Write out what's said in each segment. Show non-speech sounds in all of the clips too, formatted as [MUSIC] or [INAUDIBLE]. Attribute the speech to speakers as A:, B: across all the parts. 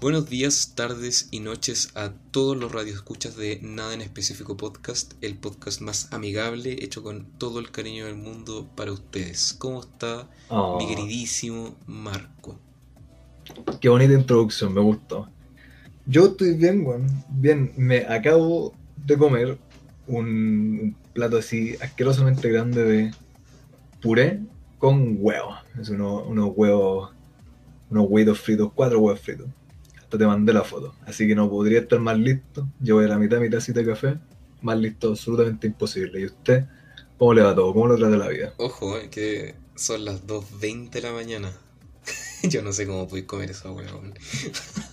A: Buenos días, tardes y noches a todos los radioescuchas de Nada en Específico Podcast, el podcast más amigable hecho con todo el cariño del mundo para ustedes. ¿Cómo está
B: Oh,
A: mi queridísimo Marco?
B: qué bonita introducción, me gustó. Yo estoy bien, weón. Bien, me acabo de comer un, un plato así asquerosamente grande de puré con huevo. Es uno- unos huevos, unos huevos fritos, cuatro huevos fritos. Hasta te mandé la foto. Así que no podría estar más listo. Llevo la mitad, mi tacita de café. Más listo, absolutamente imposible. ¿Y usted? ¿Cómo le va todo? ¿Cómo lo trata la vida?
A: Ojo, eh, que son las 2.20 de la mañana. [LAUGHS] Yo no sé cómo podéis comer esa hueá, weón. [LAUGHS]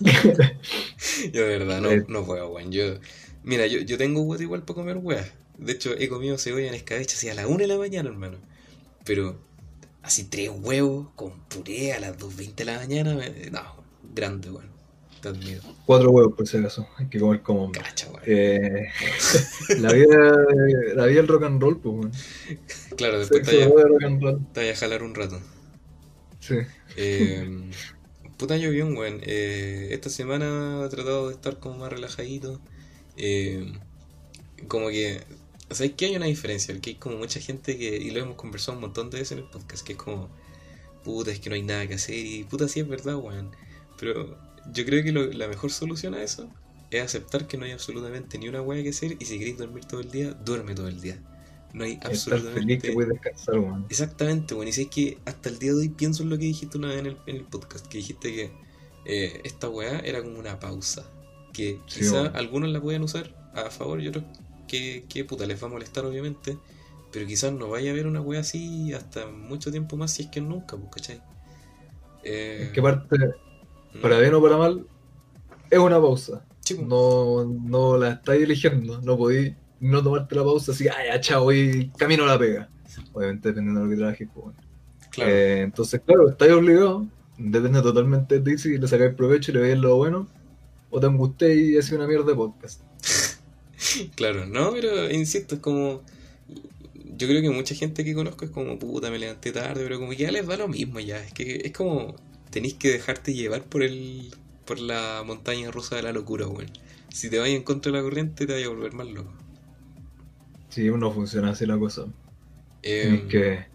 A: Yo de verdad no,
B: Eh.
A: no puedo, weón. Yo, mira, yo, yo tengo huevo igual para comer hueá. De hecho, he comido cebolla en escabeche así a las 1 de la mañana, hermano. Pero así tres huevos con puré a las 2.20 de la mañana, me- no, grande, weón.
B: Cuatro huevos, por si acaso. Hay que comer como hombre.
A: Cacha.
B: Eh, [LAUGHS] la vida la vida del rock and roll, pues, weón.
A: Claro, después te vaya a jalar un rato.
B: Sí.
A: Eh, [LAUGHS] puta, yo bien, weón. Eh, esta semana he tratado de estar como más relajadito. Eh, como que. O sea, es que hay una diferencia, que hay como mucha gente que, y lo hemos conversado un montón de veces en el podcast, que es como, puta, es que no hay nada que hacer, y puta, sí es verdad, weón. Pero yo creo que lo- la mejor solución a eso es aceptar que no hay absolutamente ni una weá que hacer, y si queréis dormir todo el día, duerme todo el día. No hay absolutamente
B: que descansar.
A: Exactamente, bueno, y si es que hasta el día de hoy pienso en lo que dijiste una vez en el, en el podcast, que dijiste que eh, esta weá era como una pausa, que
B: Sí,
A: quizá
B: bueno.
A: algunos la pueden usar a favor y otros que, que puta les va a molestar obviamente, pero quizás no vaya a haber una weá así hasta mucho tiempo más si es que nunca, pues, ¿cachai? Eh,
B: Es que parte, para bien o para mal, es una pausa.
A: pues,
B: No, no la estáis eligiendo. No podéis no tomarte la pausa así, ah, ya, chao, voy camino a la pega. Obviamente dependiendo de lo que trabajes, pues,
A: claro,
B: Eh, entonces, claro, estáis obligados. Depende totalmente de ti si le sacáis provecho y le veis lo bueno. O te angustéis y haces una mierda de podcast. [LAUGHS]
A: claro, no, pero insisto, es como... Yo creo que mucha gente que conozco es como, puta, me levanté tarde, pero como que ya les da lo mismo ya. Es que es como, tenéis que dejarte llevar por el por la montaña rusa de la locura, weón. Si te vas en contra de la corriente, te vas a volver más loco.
B: Sí, no funciona así la cosa.
A: Eh,
B: Tienes que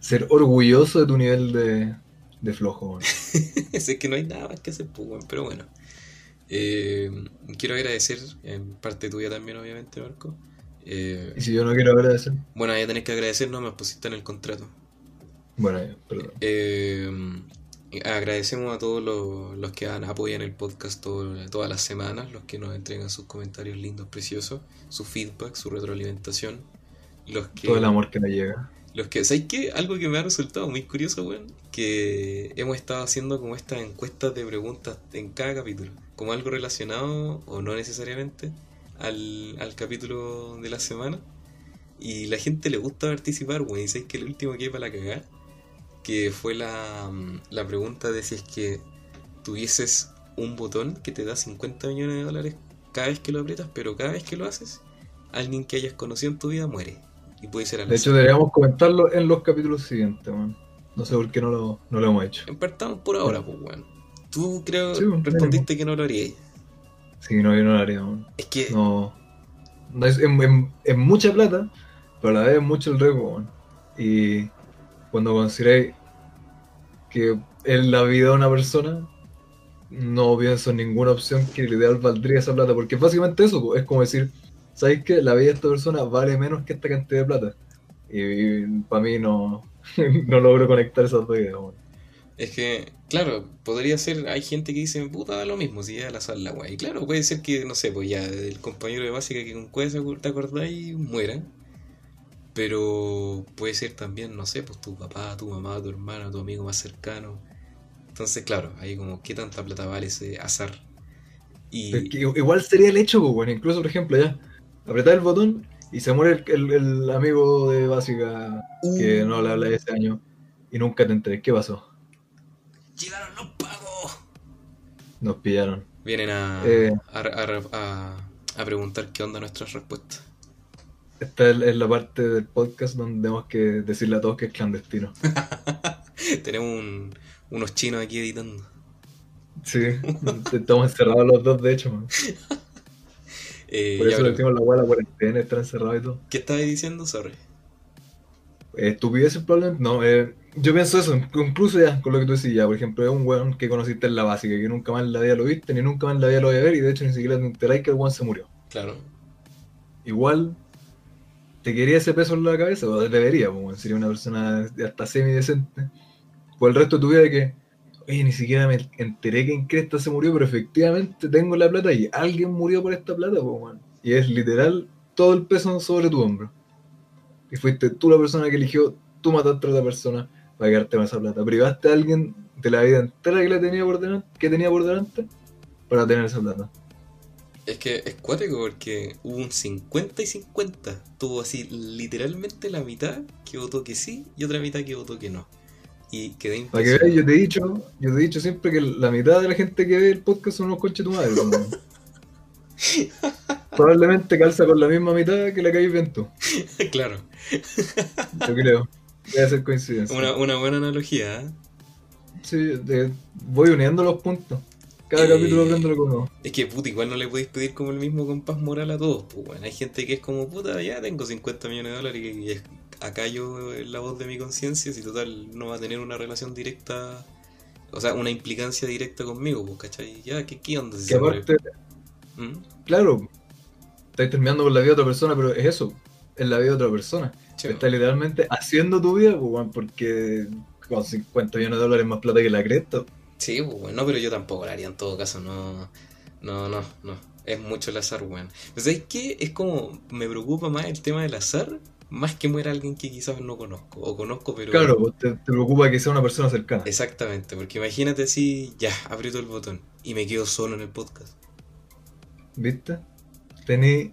B: ser orgulloso de tu nivel de, de flojo. weón. [LAUGHS]
A: sé que no hay nada más que hacer, pues, weón, pero bueno. Eh, quiero agradecer, en parte tuya también, obviamente, Marco. Eh,
B: Y si yo no quiero agradecer,
A: bueno, ya tenés que agradecer, no me pusiste en el contrato.
B: bueno, perdón.
A: Eh, agradecemos a todos los, los que han apoyan el podcast todo- todas las semanas, los que nos entregan sus comentarios lindos, preciosos, su feedback, su retroalimentación. Los que,
B: Todo el amor que me llega.
A: los que, ¿sabes qué? Algo que me ha resultado muy curioso, weón, que hemos estado haciendo como estas encuestas de preguntas en cada capítulo, como algo relacionado o no necesariamente al, al capítulo de la semana. Y la gente le gusta participar, weón, y sabes que el último que para la cagada, que fue la, mm, la pregunta de si es que tuvieses un botón que te da 50 millones de dólares cada vez que lo aprietas, pero cada vez que lo haces, alguien que hayas conocido en tu vida muere. Y puede ser al
B: De hecho, deberíamos comentarlo en los capítulos siguientes, man. No sé por qué no lo, no lo hemos hecho.
A: Partamos por ahora, pues, weón. Tú creo
B: Sí,
A: respondiste que no lo haríais.
B: Sí, no, yo no lo haría, man.
A: Es que,
B: No. no es, es mucha plata, pero a la vez es mucho el riesgo, man. Y cuando consideráis que es la vida de una persona, no pienso en ninguna opción que el ideal valdría esa plata, porque básicamente eso, es como decir, ¿sabéis que la vida de esta persona vale menos que esta cantidad de plata? Y, para mí no, [LAUGHS] no logro conectar esas dos ideas,
A: es que, claro, podría ser, hay gente que dice, puta, da lo mismo, si ya la sal la. Y claro, puede ser que, no sé, pues ya el compañero de básica que con cuál te acordáis muera. Pero puede ser también, no sé, pues tu papá, tu mamá, tu hermano, tu amigo más cercano. Entonces, claro, ahí como, ¿qué tanta plata vale ese azar? Y...
B: Es que igual sería el hecho, pues, bueno, incluso por ejemplo ya, apretar el botón y se muere el, el- el amigo de básica que no le habla ese año y nunca te enteré. ¿Qué pasó?
A: ¡Llegaron los pagos!
B: Nos pillaron.
A: Vienen a,
B: Eh.
A: a, a- a- a preguntar qué onda nuestras respuestas.
B: Esta es, la parte del podcast donde tenemos que decirle a todos que es clandestino. [LAUGHS]
A: Tenemos un- unos chinos aquí editando.
B: Sí, estamos encerrados los dos, de hecho, man. [LAUGHS]
A: Eh,
B: Por eso le decimos la weá la cuarentena, estar encerrado y todo.
A: ¿Qué estabas diciendo? Sorry.
B: ¿Estupideces probablemente? No, eh, yo pienso eso, incluso ya con lo que tú decías, por ejemplo, es un weón que conociste en la básica, que nunca más en la vida lo viste, ni nunca más en la vida lo voy a ver, y de hecho ni siquiera te enteráis que el weón se murió.
A: Claro.
B: Igual, ¿te quería ese peso en la cabeza? O debería, pues, sería una persona hasta semidecente. Por el resto de tu vida de que, oye, ni siquiera me enteré que en Cresta se murió, pero efectivamente tengo la plata y alguien murió por esta plata, pues. Y es literal todo el peso sobre tu hombro. Y fuiste tú la persona que eligió, tú mataste a otra persona para quedarte con esa plata. Privaste a alguien de la vida entera que, la tenía, por delante, que tenía por delante para tener esa plata.
A: Es que es cuático porque hubo un 50 y 50. Tuvo así literalmente la mitad que votó que sí y otra mitad que votó que no. Y quedé
B: Para que veas, yo
A: impresionado.
B: te he dicho, yo te he dicho siempre que la mitad de la gente que ve el podcast son unos conches de tu madre. [LAUGHS] Probablemente calza con la misma mitad que la que visto tú. [LAUGHS]
A: claro.
B: Yo creo. Debe ser coincidencia.
A: Una, una buena analogía, ¿eh?
B: Sí, de- voy uniendo los puntos. Cada
A: Eh,
B: capítulo aprendo algo nuevo.
A: Es que, puta, igual no le podéis pedir como el mismo compás moral a todos. Pues, bueno, hay gente que es como, puta, ya tengo 50 millones de dólares y, y es- acá yo en la voz de mi conciencia, si total no va a tener una relación directa, o sea, una implicancia directa conmigo, pues, ¿cachai? Ya, ¿qué, qué onda si
B: Que
A: se
B: aparte,
A: ¿Mm?
B: claro, estáis terminando con la vida de otra persona, pero es eso, es la vida de otra persona.
A: Che,
B: Estás literalmente haciendo tu vida, pues, weón, porque con 50 millones de dólares más plata que la cresta.
A: Sí, pues, bueno, no, pero yo tampoco lo haría en todo caso, no, no, no, no. Es mucho el azar, weón. Pues, ¿sabes qué? Es como, me preocupa más el tema del azar, más que muera alguien que quizás no conozco, o conozco, pero...
B: Claro, pues, te, te preocupa que sea una persona cercana.
A: Exactamente, porque imagínate si ya aprieto el botón y me quedo solo en el podcast.
B: ¿Viste? Tení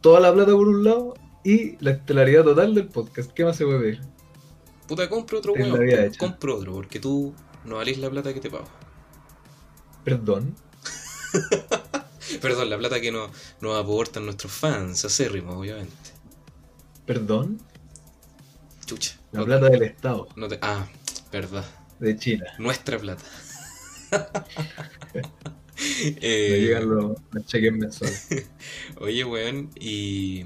B: toda la plata por un lado y la estelaridad total del podcast. ¿Qué más se puede pedir?
A: Puta, compro otro
B: la
A: weón, compro otro, porque tú no valís la plata que te pago.
B: Perdón. [LAUGHS]
A: Perdón, la plata que no- nos aportan nuestros fans, acérrimos, obviamente.
B: Perdón.
A: Chucha.
B: La plata del Estado
A: no te- Ah, verdad.
B: de China.
A: Nuestra plata.
B: No [LAUGHS]
A: Eh,
B: llegan los, los cheques mensuales. [LAUGHS]
A: Oye, weón, ¿y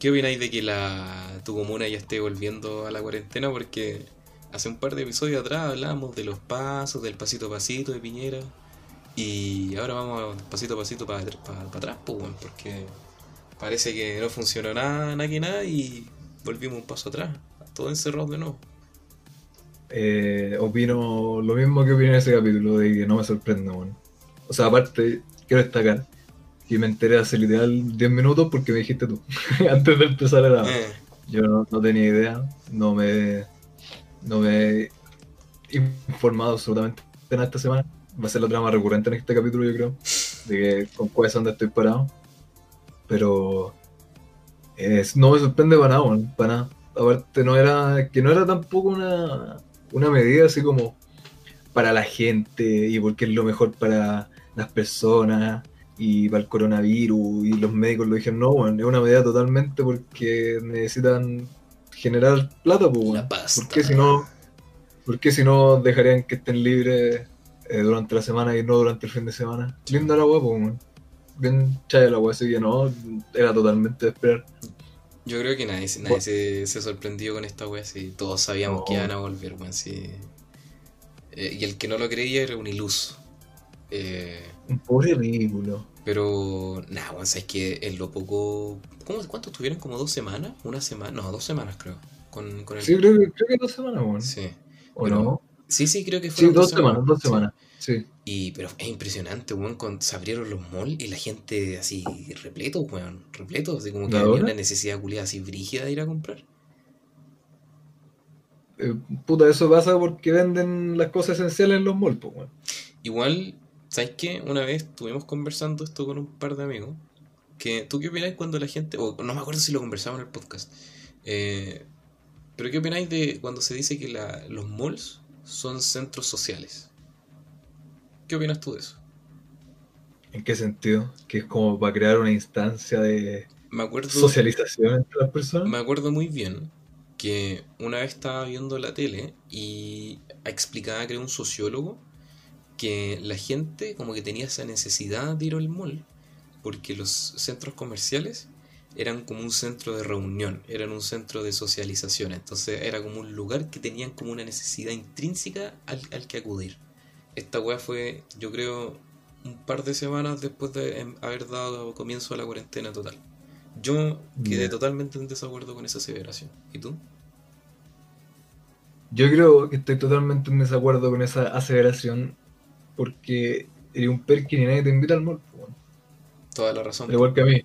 A: qué opináis de que la tu comuna ya esté volviendo a la cuarentena? Porque hace un par de episodios atrás hablábamos de los pasos, del pasito a pasito de Piñera. Y ahora vamos pasito a pasito para atrás, pues, porque parece que no funcionó nada, nada que nada y volvimos un paso atrás. Todo encerrado de nuevo.
B: Eh, opino lo mismo que opiné en ese capítulo, de que no me sorprende, weón. O sea, aparte, quiero destacar que me enteré hace literal 10 minutos porque me dijiste tú, [LAUGHS] antes de empezar el
A: Eh,
B: Yo no, no tenía idea, no me, no me he informado absolutamente nada esta semana. Va a ser la trama recurrente en este capítulo, yo creo, de que con cuál es donde estoy parado. Pero es- no me sorprende para nada, para nada. Aparte, no era, que no era tampoco una, una medida así como para la gente y porque es lo mejor para las personas y para el coronavirus y los médicos lo dijeron, no, weón, es una medida totalmente porque necesitan generar plata, pues, weón.
A: La pasta.
B: ¿Por qué si no, por qué si no dejarían que estén libres eh, durante la semana y no durante el fin de semana? Linda la pues, weón. Bien chaya la weá, así que no, era totalmente de esperar.
A: Yo creo que nadie, nadie se, se sorprendió con esta wea, si todos sabíamos
B: No.
A: que iban a volver, weón, sí. Eh, y el que no lo creía era un iluso. Eh,
B: Un pobre ridículo.
A: Pero, nada, weón, sabes que en lo poco. ¿cómo, ¿Cuánto estuvieron? ¿Como dos semanas? ¿Una semana? No, dos semanas creo. Con, con el...
B: Sí, creo que, creo que dos semanas, weón.
A: Sí.
B: ¿O
A: pero-
B: no?
A: Sí, sí, creo que
B: Sí,
A: fueron
B: dos semanas, dos
A: sí.
B: semanas. Sí.
A: Y, pero es impresionante, weón, cuando se abrieron los malls y la gente así repleto, weón, repleto, así como que
B: ¿Y
A: había una necesidad culiada así brígida de ir a comprar.
B: Eh, puta, eso pasa porque venden las cosas esenciales en los malls, pues, weón.
A: Igual, ¿sabes qué? Una vez estuvimos conversando esto con un par de amigos. Que, ¿Tú qué opináis cuando la gente.? O no me acuerdo si lo conversamos en el podcast. eh, pero ¿qué opináis de cuando se dice que la- los malls son centros sociales? ¿Qué opinas tú de eso?
B: ¿En qué sentido? Que es como para crear una instancia de
A: Me acuerdo.
B: socialización entre las personas.
A: Me acuerdo muy bien que una vez estaba viendo la tele y explicaba, creo, un sociólogo que la gente como que tenía esa necesidad de ir al mall, porque los centros comerciales eran como un centro de reunión, eran un centro de socialización, entonces era como un lugar que tenían como una necesidad intrínseca al, al que acudir. Esta weá fue, yo creo, un par de semanas después de em, haber dado comienzo a la cuarentena total. Yo quedé totalmente en desacuerdo con esa aseveración. ¿Y tú?
B: Yo creo que estoy totalmente en desacuerdo con esa aseveración porque eres un perkin y nadie te invita al mall. po, weón.
A: Toda la razón.
B: Al igual que a mí.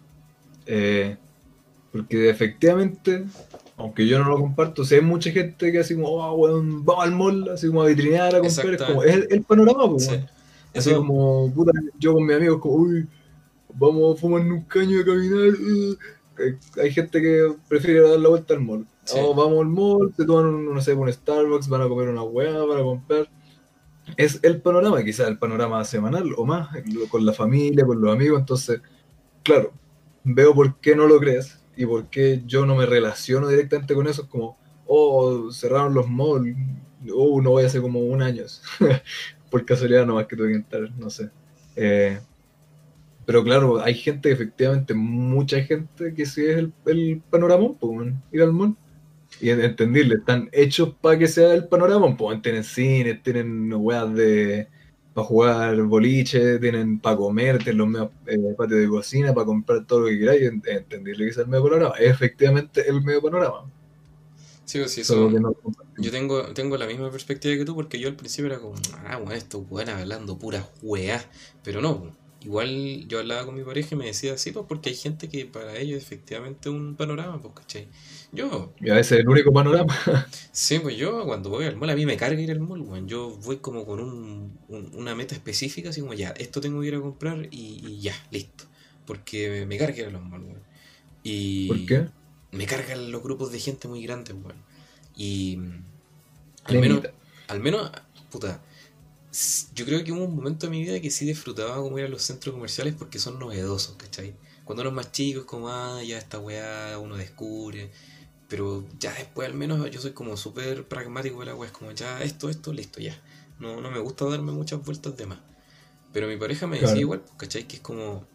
B: Eh, porque efectivamente, aunque yo no lo comparto, sé mucha gente que así como, oh, weón, vamos al mall, así como a vitrinear, a comprar. Es, como, es el, el panorama, pues,
A: Sí.
B: Así
A: Eso-
B: como, puta, yo con mis amigos, como, uy, vamos a fumar un caño a caminar. uh". Hay gente que prefiere dar la vuelta al mall.
A: Sí.
B: Oh, vamos al mall, se toman, un, no sé, un Starbucks, van a comer una hueá, van a comprar. Es el panorama, quizás el panorama semanal o más, con la familia, con los amigos. Entonces, claro, veo por qué no lo crees y por qué yo no me relaciono directamente con eso. Es como, oh, cerraron los malls, oh, no voy hace como un año. [LAUGHS] por casualidad nomás que tuve que entrar, no sé. Eh, pero claro, hay gente, efectivamente, mucha gente que sí es el, el panorama, pues, ir al mall. Y en- entendible, están hechos para que sea el panorama, pues, tienen cines, tienen weas de para jugar boliche, tienen para comer, tienen los medios eh, patios de cocina, para comprar todo lo que queráis, en- entendible que sea el medio panorama. Es efectivamente el medio panorama.
A: Sí, pues sí, eso-
B: no.
A: Yo tengo, tengo la misma perspectiva que tú porque yo al principio era como, ah, bueno, esto bueno hablando pura weá. Pero no, igual yo hablaba con mi pareja y me decía, sí, pues porque hay gente que para ellos es efectivamente un panorama, pues, ¿cachai? Yo,
B: Y a veces es el único panorama.
A: sí, pues yo cuando voy al mall, a mí me carga ir al mall, weón. Yo voy como con un, un- una meta específica, así como, ya, esto tengo que ir a comprar y, y ya, listo. Porque me carga ir a los malls, weón. Y
B: ¿Por qué?
A: me cargan los grupos de gente muy grandes, weón. Y al
B: Me
A: menos, al menos, puta, yo creo que hubo un momento de mi vida que sí disfrutaba como ir a los centros comerciales porque son novedosos, ¿cachai? Cuando uno es más chico es como, ah, ya esta weá uno descubre. Pero ya después al menos yo soy como súper pragmático de la weá, es como ya esto, esto, listo, ya. No, no me gusta darme muchas vueltas de más. Pero mi pareja me decía
B: Claro.
A: igual, pues, ¿cachai? Que es como,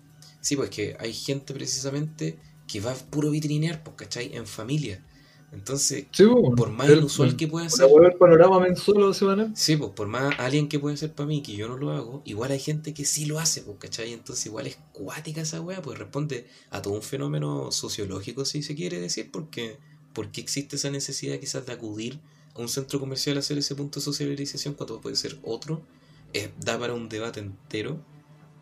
A: sí, pues que hay gente precisamente que va puro vitrinear, pues, ¿cachai? En familia. Entonces,
B: Sí, pues,
A: por más
B: el-
A: inusual que pueda ser,
B: volver panorama mensual semanal.
A: Sí, pues por más alguien que puede ser para mí que yo no lo hago, igual hay gente que sí lo hace, pues, ¿cachai? Entonces igual es cuática esa weá, pues responde a todo un fenómeno sociológico, si se quiere decir, porque, porque existe esa necesidad quizás de acudir a un centro comercial a hacer ese punto de socialización cuando puede ser otro. Eh, da para un debate entero,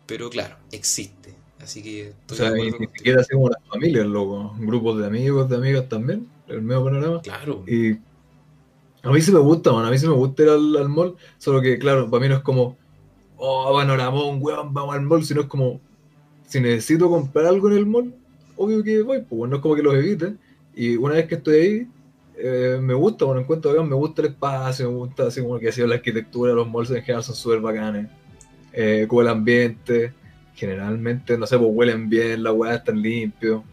A: pero claro, existe. Así que estoy
B: O sea, y ni siquiera así como las familias, loco. Grupos de amigos, de amigas también. El medio panorama.
A: Claro,
B: Y a mí sí me gusta, man. A mí sí me gusta ir al, al mall. Solo que, claro, para mí no es como, oh, panoramón, weón, vamos al mall. Sino es como, si necesito comprar algo en el mall, obvio que voy, pues no es como que los evite. Y una vez que estoy ahí, eh, me gusta, bueno, encuentro acá, me gusta el espacio, me gusta así como que ha la arquitectura, los malls en general son súper bacanes. Eh, como el ambiente, generalmente, no sé, pues huelen bien, las weas están limpios.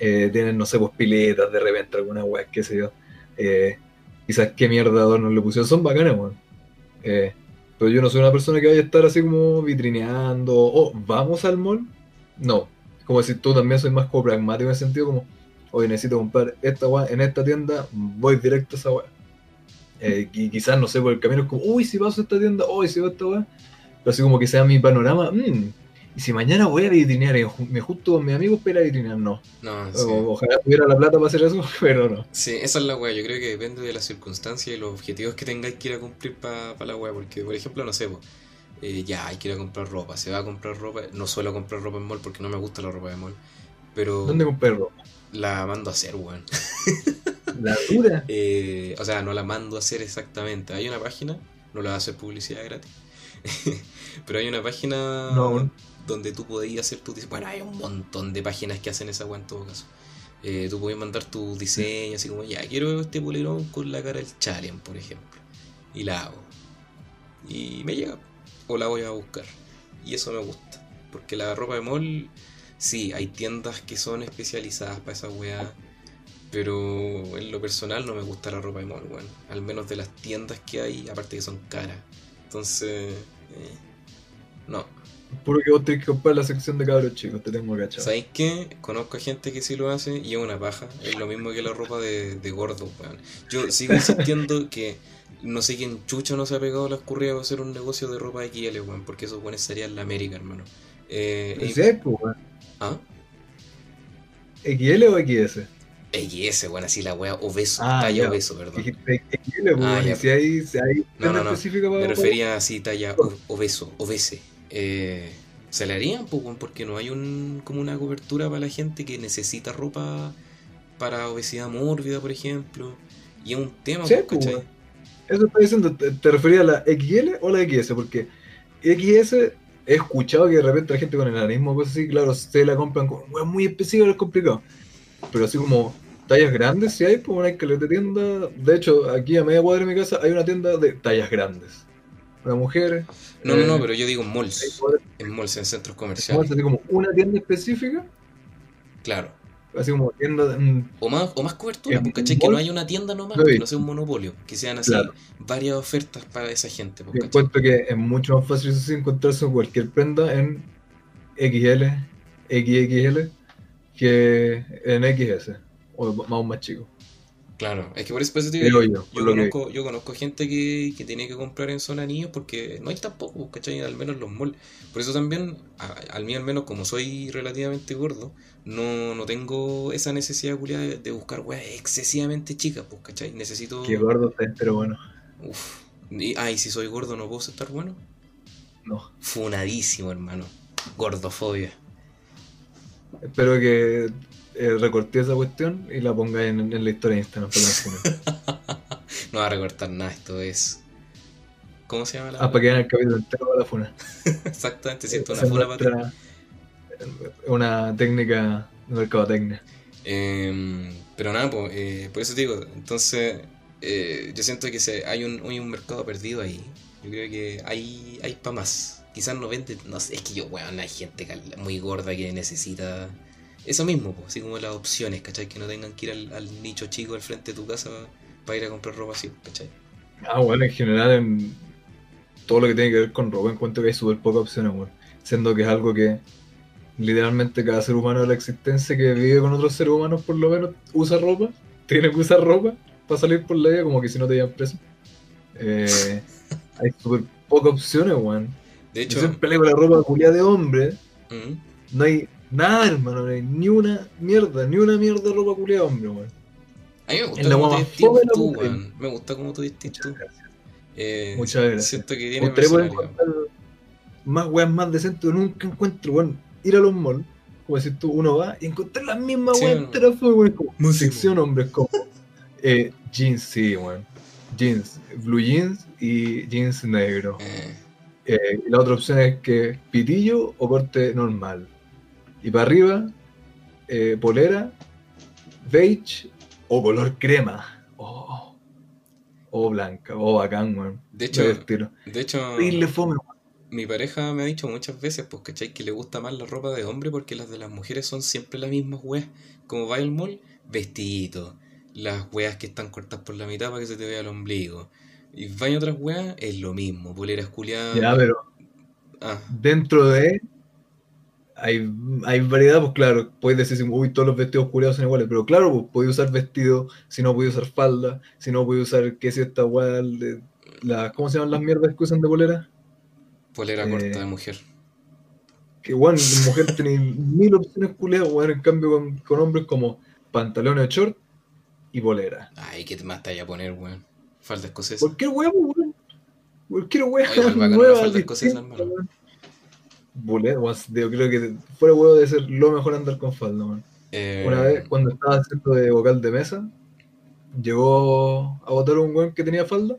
B: Eh, tienen, no sé, pues piletas de repente, algunas weas, qué sé yo. Eh, quizás qué mierda adornos le pusieron, son bacanes. Eh, pero yo no soy una persona que vaya a estar así como vitrineando, oh, vamos al mall. No, como si tú también soy más como pragmático en el sentido como, oye, necesito comprar esta weá en esta tienda, voy directo a esa weá. Eh, y quizás, no sé, por el camino es como, uy, si paso a esta tienda, uy, si voy a esta weá. Pero así como que sea mi panorama, mm, y si mañana voy a vitrinear y ju- me junto con mis amigos para vitrinear, no.
A: no, sí.
B: O- ojalá tuviera la plata para hacer eso, [LAUGHS] pero no.
A: Sí, esa es la weá. Yo creo que depende de las circunstancias y los objetivos que tengáis que ir a cumplir para la weá. Porque, por ejemplo, no sé, eh, ya hay que ir a comprar ropa. Se va a comprar ropa. No suelo comprar ropa en mall porque no me gusta la ropa de mall. Pero
B: ¿Dónde compré ropa?
A: La mando a hacer, weón. [LAUGHS]
B: La dura.
A: Eh, o sea, no la mando a hacer exactamente. Hay una página, no le voy a hacer publicidad gratis. [LAUGHS] pero hay una página
B: No, weón.
A: donde tú podías hacer tu diseño. Bueno, hay un montón de páginas que hacen esa weá en todo caso. Eh, tú podías mandar tu diseño, así como, ya, quiero este polerón con la cara del Chalen, por ejemplo. Y la hago. Y me llega. O la voy a buscar. Y eso me gusta. Porque la ropa de mall, sí, hay tiendas que son especializadas para esa weá. Pero en lo personal no me gusta la ropa de mall, weón. Al menos de las tiendas que hay, aparte que son caras. Entonces, Eh, no.
B: Puro que vos tenés que comprar la sección de cabros chicos, te tengo cachado.
A: ¿Sabéis qué? Conozco a gente que sí lo hace y es una paja. Es lo mismo que la ropa de, de gordo, weón. Yo [LAUGHS] sigo insistiendo que no sé quién chucho no se ha pegado las curridas a hacer un negocio de ropa XL, weón, porque esos weones serían la América, hermano. Eh,
B: ¿Sí, pues, weón?
A: ¿Ah?
B: ¿XL o XS?
A: XS, weón, así la wea obeso,
B: Ah,
A: talla
B: ya.
A: obeso, perdón.
B: XL, pues,
A: Ah,
B: si hay, si hay
A: No, no, no.
B: específica para...
A: Me refería así, talla obeso, obese. Eh, se le harían, pues, porque no hay un como una cobertura para la gente que necesita ropa para obesidad mórbida, por ejemplo. Y es un tema,
B: Sí,
A: pues,
B: pues,
A: ¿cachai?
B: Eso estoy diciendo, ¿te, te referías a la XL o la XS? Porque XS he escuchado que de repente la gente con enanismo, cosas así, claro, se la compran con muy específico, es complicado. Pero así como tallas grandes, si hay, pues una caleta de tienda. De hecho, aquí a media cuadra de mi casa hay una tienda de tallas grandes. Para mujeres.
A: No, no, no,
B: eh,
A: pero yo digo malls. En malls, en centros comerciales.
B: así como una tienda específica,
A: Claro.
B: Así como
A: O más, o más cobertura, pues, ¿cachai? Que no haya una tienda nomás, que no sea un monopolio. Que sean así
B: Claro.
A: varias ofertas para esa gente, pues,
B: Yo encuentro que es mucho más fácil encontrarse cualquier prenda en XL, XXL, que en XS, o más o más chico.
A: Claro, es que por eso, por eso te digo, yo,
B: lo que-
A: conozco, yo conozco gente que, que tiene que comprar en zona niños porque no hay tampoco, ¿cachai? Al menos en los malls. Por eso también, al mí al menos como soy relativamente gordo, no, no tengo esa necesidad culiada de, de buscar weas excesivamente chicas, pues, ¿cachai? Necesito...
B: Que gordo está, pero bueno,
A: Uf. Y, ah, y si soy gordo no puedo estar bueno.
B: no.
A: Funadísimo, hermano. Gordofobia.
B: Espero que eh, recorté esa cuestión y la pongáis en, en la historia de Instagram. [LAUGHS]
A: No va a recortar nada, esto es... ¿Cómo se llama la...?
B: ah, para que vean el capítulo entero de la funa. [LAUGHS]
A: Exactamente, siento una funa para ti.
B: nuestra- Una técnica de mercadotecnia.
A: Em, pero nada, pues, eh, por eso te digo, entonces eh, yo siento que se, hay, un, hay un mercado perdido ahí. Yo creo que hay, hay para más. Quizás no vende, no sé, es que yo, weón, hay gente muy gorda que necesita eso mismo, pues, así como las opciones, ¿cachai? Que no tengan que ir al, al nicho chico al frente de tu casa para ir a comprar ropa así, ¿cachai?
B: Ah, bueno, en general en todo lo que tiene que ver con ropa encuentro que hay súper pocas opciones, bueno. Siendo que es algo que literalmente cada ser humano de la existencia que vive con otros seres humanos por lo menos usa ropa, tiene que usar ropa para salir por la vida, como que si no te llevan preso. Eh, hay súper pocas opciones, weón.
A: De
B: Yo
A: hecho,
B: siempre leo la ropa culiada de hombre, no hay nada, hermano, no hay ni una mierda, ni una mierda de ropa culiada hombre, weón.
A: a mí me gusta cómo te
B: la
A: tú, weón. Me gusta cómo te vestís tú. Eh,
B: Muchas gracias.
A: Siento que tiene personalidad.
B: más weas más decentes. Nunca encuentro, weón. Ir a los malls, como decir tú, uno va y encontrar las mismas
A: Sí,
B: weas enteras, fue, weón. Como sección hombres, como eh, jeans, sí, weón. Jeans, blue jeans y jeans negro.
A: Eh,
B: Eh, la otra opción es que pitillo o corte normal. Y para arriba, eh, polera, beige o color crema. Oh, o blanca, o bacán, weón.
A: de hecho, de hecho,
B: fome,
A: mi pareja me ha dicho muchas veces, pues, ¿cachai? Que le gusta más la ropa de hombre porque las de las mujeres son siempre las mismas weas. Como va al mall, vestidito. Las weas que están cortas por la mitad para que se te vea el ombligo. Y vaya otras weas, es lo mismo. Poleras culiadas.
B: Ya, pero
A: Ah,
B: dentro de hay, hay variedad, pues claro, puedes decir, uy, todos los vestidos culiados son iguales, pero claro, pues puedes usar vestido, si no puedes usar falda, si no puedes usar, qué si esta weá, la, ¿cómo se llaman las mierdas que usan de polera?
A: polera
B: Eh,
A: corta de mujer.
B: Que bueno, mujer [LAUGHS] tiene mil opciones culiadas, weón, en cambio con, con hombres como pantalones short y polera.
A: Ay, ¿qué más te vaya a poner, weón? Falda escocesa.
B: Cualquier weá, pues, weón.
A: Oye, igual bacán una
B: nueva,
A: falda escocesa, hermano.
B: Weón, yo creo que fuera huevo de ser lo mejor andar con falda.
A: Eh,
B: Una vez, cuando estaba haciendo de vocal de mesa, llegó a botar un weón que tenía falda,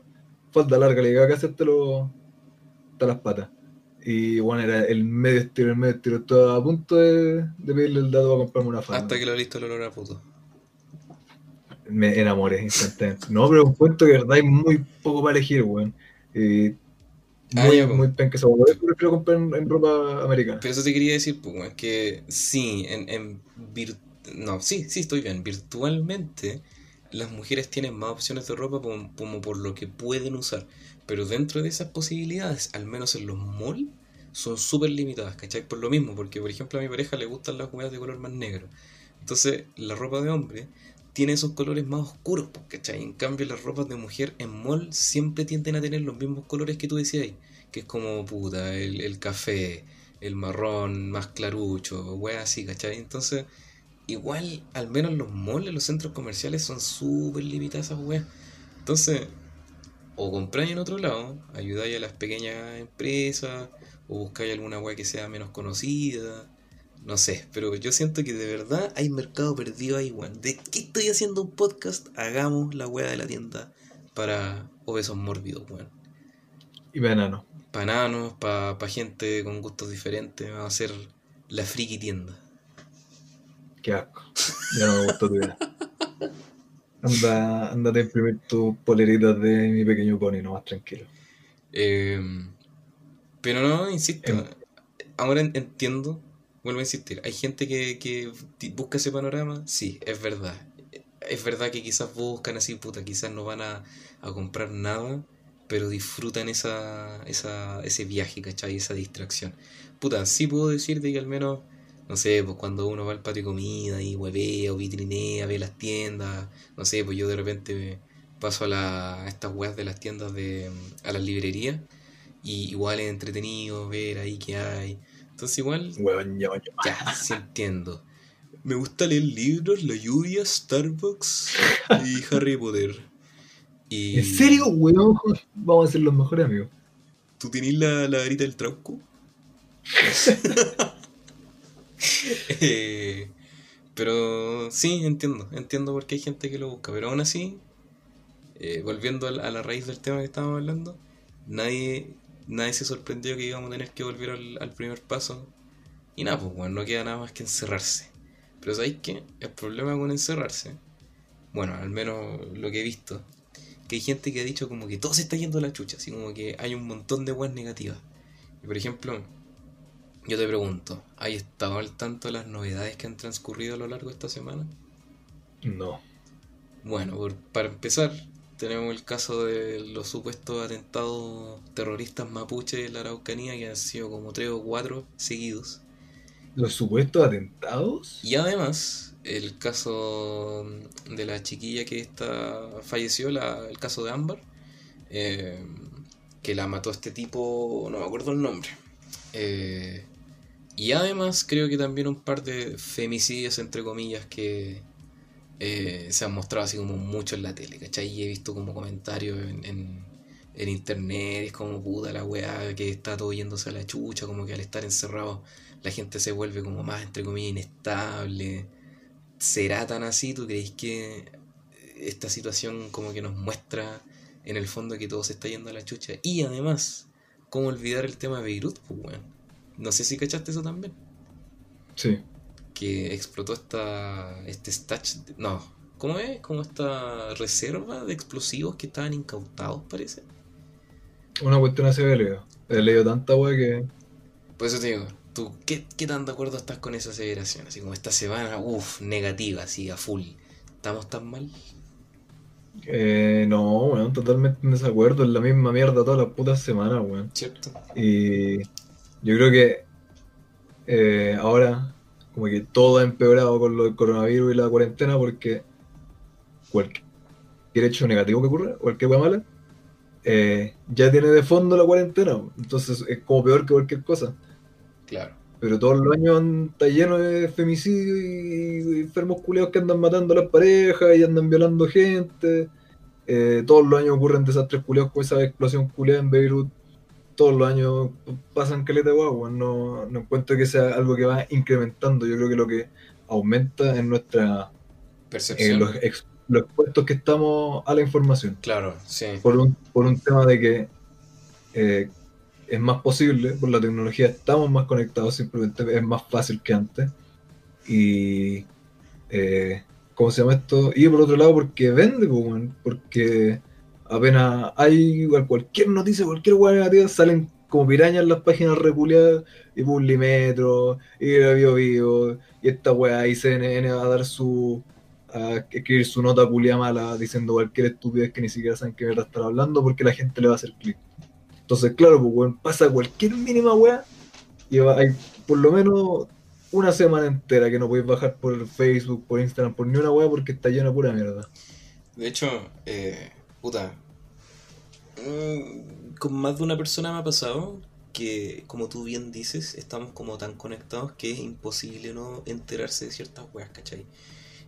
B: falda larga, le llegaba casi hasta, los- hasta las patas. Y bueno, era el medio estilo, el medio estilo. Estaba a punto de, de pedirle el dato para comprarme una falda.
A: hasta que lo listo el olor a puto.
B: Me enamoré instantáneamente. No, pero un cuento que verdad hay muy poco para elegir, weón. Y
A: Ah,
B: muy,
A: ya, pues.
B: muy penca esa weá. Prefiero comprar en, en ropa americana.
A: Pero eso te quería decir, pues, weón, que sí, en, en vir- No, sí, sí, estoy bien. Virtualmente, las mujeres tienen más opciones de ropa como, como por lo que pueden usar. Pero dentro de esas posibilidades, al menos en los malls, son súper limitadas, ¿cachai? Por lo mismo, porque por ejemplo a mi pareja le gustan las huevas de color más negro. Entonces, la ropa de hombre tiene esos colores más oscuros, pues, ¿cachai? En cambio, las ropas de mujer en mall siempre tienden a tener los mismos colores que tú decías ahí, que es como, puta, el, el café, el marrón más clarucho, weas así, ¿cachai? Entonces, igual, al menos los malls, los centros comerciales son súper limitadas esas weas. Entonces, o compráis en otro lado, ayudáis a las pequeñas empresas, o buscáis alguna wea que sea menos conocida. No sé, pero yo siento que de verdad hay mercado perdido ahí, weón. ¿De qué estoy haciendo un podcast? Hagamos la wea de la tienda para obesos mórbidos, weón.
B: Y banano.
A: Para nanos, para pa gente con gustos diferentes. Vamos a hacer la friki tienda.
B: Qué asco. Ya no me gustó tu idea. Anda, andate a imprimir tus poleritas de mi pequeño pony, no más tranquilo.
A: Eh, pero no, insisto.
B: Em.
A: Ahora en- entiendo, vuelvo a insistir. Hay gente que, que busca ese panorama. Sí, es verdad. Es verdad que quizás buscan así, puta, quizás no van a, a comprar nada, pero disfrutan esa, esa, ese viaje, ¿cachai? Esa distracción. Puta, sí puedo decir de que al menos, no sé, pues cuando uno va al patio de comida y huevea o vitrinea, ve las tiendas, no sé, pues yo de repente paso a, la, a estas weas de las tiendas de, a las librerías y igual es entretenido ver ahí qué hay. Entonces igual, ya, sí entiendo. Me gusta leer libros, la lluvia, Starbucks y [LAUGHS] Harry Potter. Y
B: ¿En serio, weón? Vamos a ser los mejores amigos.
A: ¿Tú tenés la, la varita del trauco? [LAUGHS] [LAUGHS] Eh, pero sí, entiendo, entiendo por qué hay gente que lo busca, pero aún así, eh, volviendo a la, a la raíz del tema que estábamos hablando, nadie, nadie se sorprendió que íbamos a tener que volver al, al primer paso. Y nada, pues bueno, no queda nada más que encerrarse. Pero ¿sabéis qué? El problema con encerrarse, bueno, al menos lo que he visto, que hay gente que ha dicho como que todo se está yendo a la chucha, así como que hay un montón de weas negativas. Y por ejemplo, yo te pregunto, ¿hay estado al tanto de las novedades que han transcurrido a lo largo de esta semana?
B: No.
A: Bueno, por- para empezar, tenemos el caso de los supuestos atentados terroristas mapuche en la Araucanía, que han sido como tres o cuatro seguidos.
B: ¿Los supuestos atentados?
A: Y además, el caso de la chiquilla que está, falleció, la- el caso de Ámbar, eh, que la mató este tipo, no me acuerdo el nombre. Eh, y además creo que también un par de femicidios, entre comillas, que eh, se han mostrado así como mucho en la tele, ¿cachai? Y he visto como comentarios en, en, internet, es como puta la weá, que está todo yéndose a la chucha, como que al estar encerrado la gente se vuelve como más, entre comillas, inestable. ¿Será tan así? ¿Tú crees que esta situación como que nos muestra en el fondo que todo se está yendo a la chucha? Y además, ¿cómo olvidar el tema de Beirut? Pues, weón. No sé si cachaste eso también.
B: Sí.
A: Que explotó esta, este stash, no, ¿cómo es? Como esta reserva de explosivos que estaban incautados, parece.
B: Una cuestión así leído. He leído tanta weá que.
A: Por eso te digo, ¿tú qué, qué tan de acuerdo estás con esa aseveración? Así como esta semana, uff, negativa, así a full. ¿Estamos tan mal?
B: Eh, no, weón, totalmente en desacuerdo. Es la misma mierda todas las putas semanas, weón.
A: ¿Cierto?
B: Y yo creo que eh, ahora, como que todo ha empeorado con lo del coronavirus y la cuarentena, porque cualquier hecho negativo que ocurra, cualquier weá mala, eh, ya tiene de fondo la cuarentena. Entonces es como peor que cualquier cosa.
A: Claro.
B: Pero todos los años está lleno de femicidios y, y enfermos culeados que andan matando a las parejas y andan violando gente. Eh, todos los años ocurren desastres culeados con esa explosión culeada en Beirut. Todos los años pasan caleta de guagua. No, no encuentro que sea algo que va incrementando. Yo creo que lo que aumenta es nuestra eh,
A: Percepción.
B: los, ex- los expuestos que estamos a la información
A: Claro, sí.
B: por un, por un tema de que eh, es más posible, por la tecnología estamos más conectados, simplemente es más fácil que antes. Y, eh, ¿cómo se llama esto? Y por otro lado, porque vende, weón, porque apenas hay igual cualquier noticia, cualquier hueá negativa, salen como pirañas las páginas reculeadas, y Publimetro, y la Bio Bio, y esta weá, y CNN va a dar su a escribir su nota culia mala diciendo cualquier estupidez que ni siquiera saben qué mierda estar hablando porque la gente le va a hacer clic. Entonces, claro, pues, weón, pasa cualquier mínima weá y hay por lo menos una semana entera que no podéis bajar por Facebook, por Instagram, por ni una weá porque está llena pura mierda.
A: De hecho, eh, puta, mm, con más de una persona me ha pasado que, como tú bien dices, estamos como tan conectados que es imposible no enterarse de ciertas weas, ¿cachai?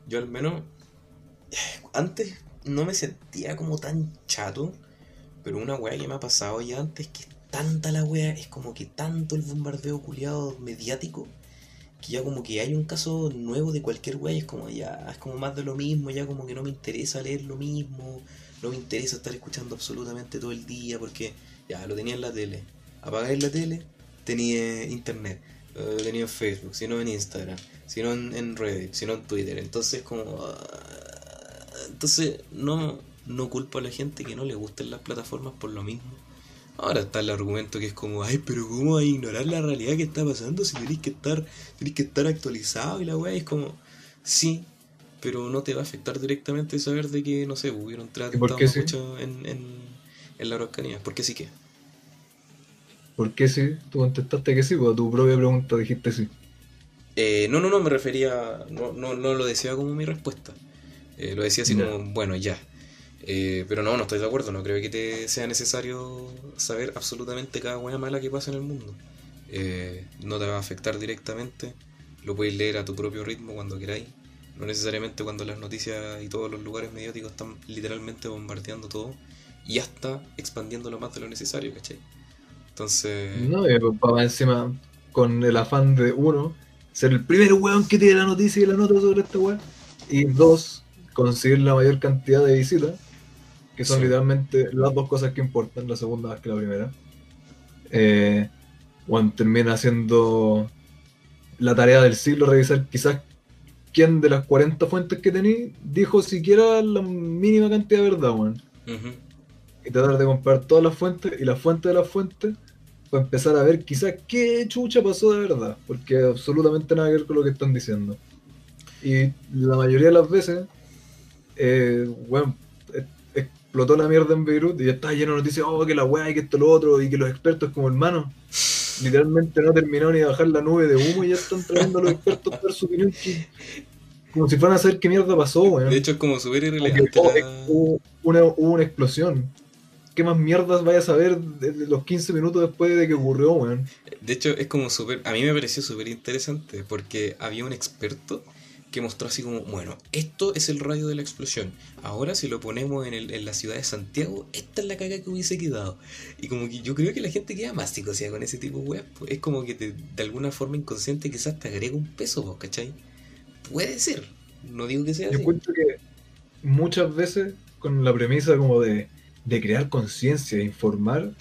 A: Yo al menos, [SIGHS] antes no me sentía como tan chato, pero una wea que me ha pasado ya antes que es tanta la wea, es como que tanto el bombardeo culiado mediático, que ya como que hay un caso nuevo de cualquier wea y es como ya, es como más de lo mismo, ya como que no me interesa leer lo mismo, no me interesa estar escuchando absolutamente todo el día porque ya lo tenía en la tele apagáis la tele, tenía internet, lo tenía en Facebook, si no en Instagram, si no en, Reddit, si no en Twitter. Entonces, como. Ah, entonces, no, no culpo a la gente que no le gusten las plataformas por lo mismo. Ahora está el argumento que es como, ay, pero ¿cómo a ignorar la realidad que está pasando si tenéis que estar, tenéis que estar actualizado y la weá es como, sí, pero no te va a afectar directamente saber de que, no sé, hubieron tratos en, en, en la Araucanía. Porque sí que.
B: ¿Por qué sí? Tú contestaste que sí, porque tu propia pregunta dijiste sí.
A: Eh, no, no, no, me refería, no, no, no lo decía como mi respuesta. Eh, lo decía así como, bueno, ya. Eh, pero no, no estoy de acuerdo, no creo que te sea necesario saber absolutamente cada buena mala que pasa en el mundo. no te va a afectar directamente, lo puedes leer a tu propio ritmo cuando queráis. No necesariamente cuando las noticias y todos los lugares mediáticos están literalmente bombardeando todo y hasta expandiéndolo más de lo necesario, ¿cachai? Entonces.
B: No, y papá encima, con el afán de uno, ser el primer weón que tiene la noticia y la nota sobre esta weón. Y dos, conseguir la mayor cantidad de visitas, que son literalmente las dos cosas que importan, la segunda más que la primera. Eh, termina haciendo la tarea del siglo, revisar quizás quién de las 40 fuentes que tení dijo siquiera la mínima cantidad de verdad, weón y tratar de comprar todas las fuentes y la fuente de las fuentes para empezar a ver quizás qué chucha pasó de verdad, porque absolutamente nada que ver con lo que están diciendo. Y la mayoría de las veces, eh, bueno, explotó la mierda en Beirut y ya está lleno de noticias, oh, que la weá y que esto lo otro, y que los expertos como hermanos, literalmente no terminaron ni de bajar la nube de humo y ya están trayendo a los expertos para su opinión como si fueran a saber qué mierda pasó, weón.
A: De hecho es como subir irrelevante.
B: hubo, una, hubo una explosión. ¿qué más mierdas vayas a ver desde los 15 minutos después de que ocurrió, weón?
A: De hecho, es como súper. A mí me pareció súper interesante porque había un experto que mostró así como: bueno, esto es el radio de la explosión. Ahora, si lo ponemos en, el, en la ciudad de Santiago, esta es la caga que hubiese quedado. Y como que yo creo que la gente queda más sea con ese tipo de weas. Pues, es como que de alguna forma inconsciente quizás te agrega un peso, ¿vos, ¿cachai? Puede ser. No digo que sea
B: yo
A: así.
B: Yo que muchas veces con la premisa como de de crear conciencia, de informar,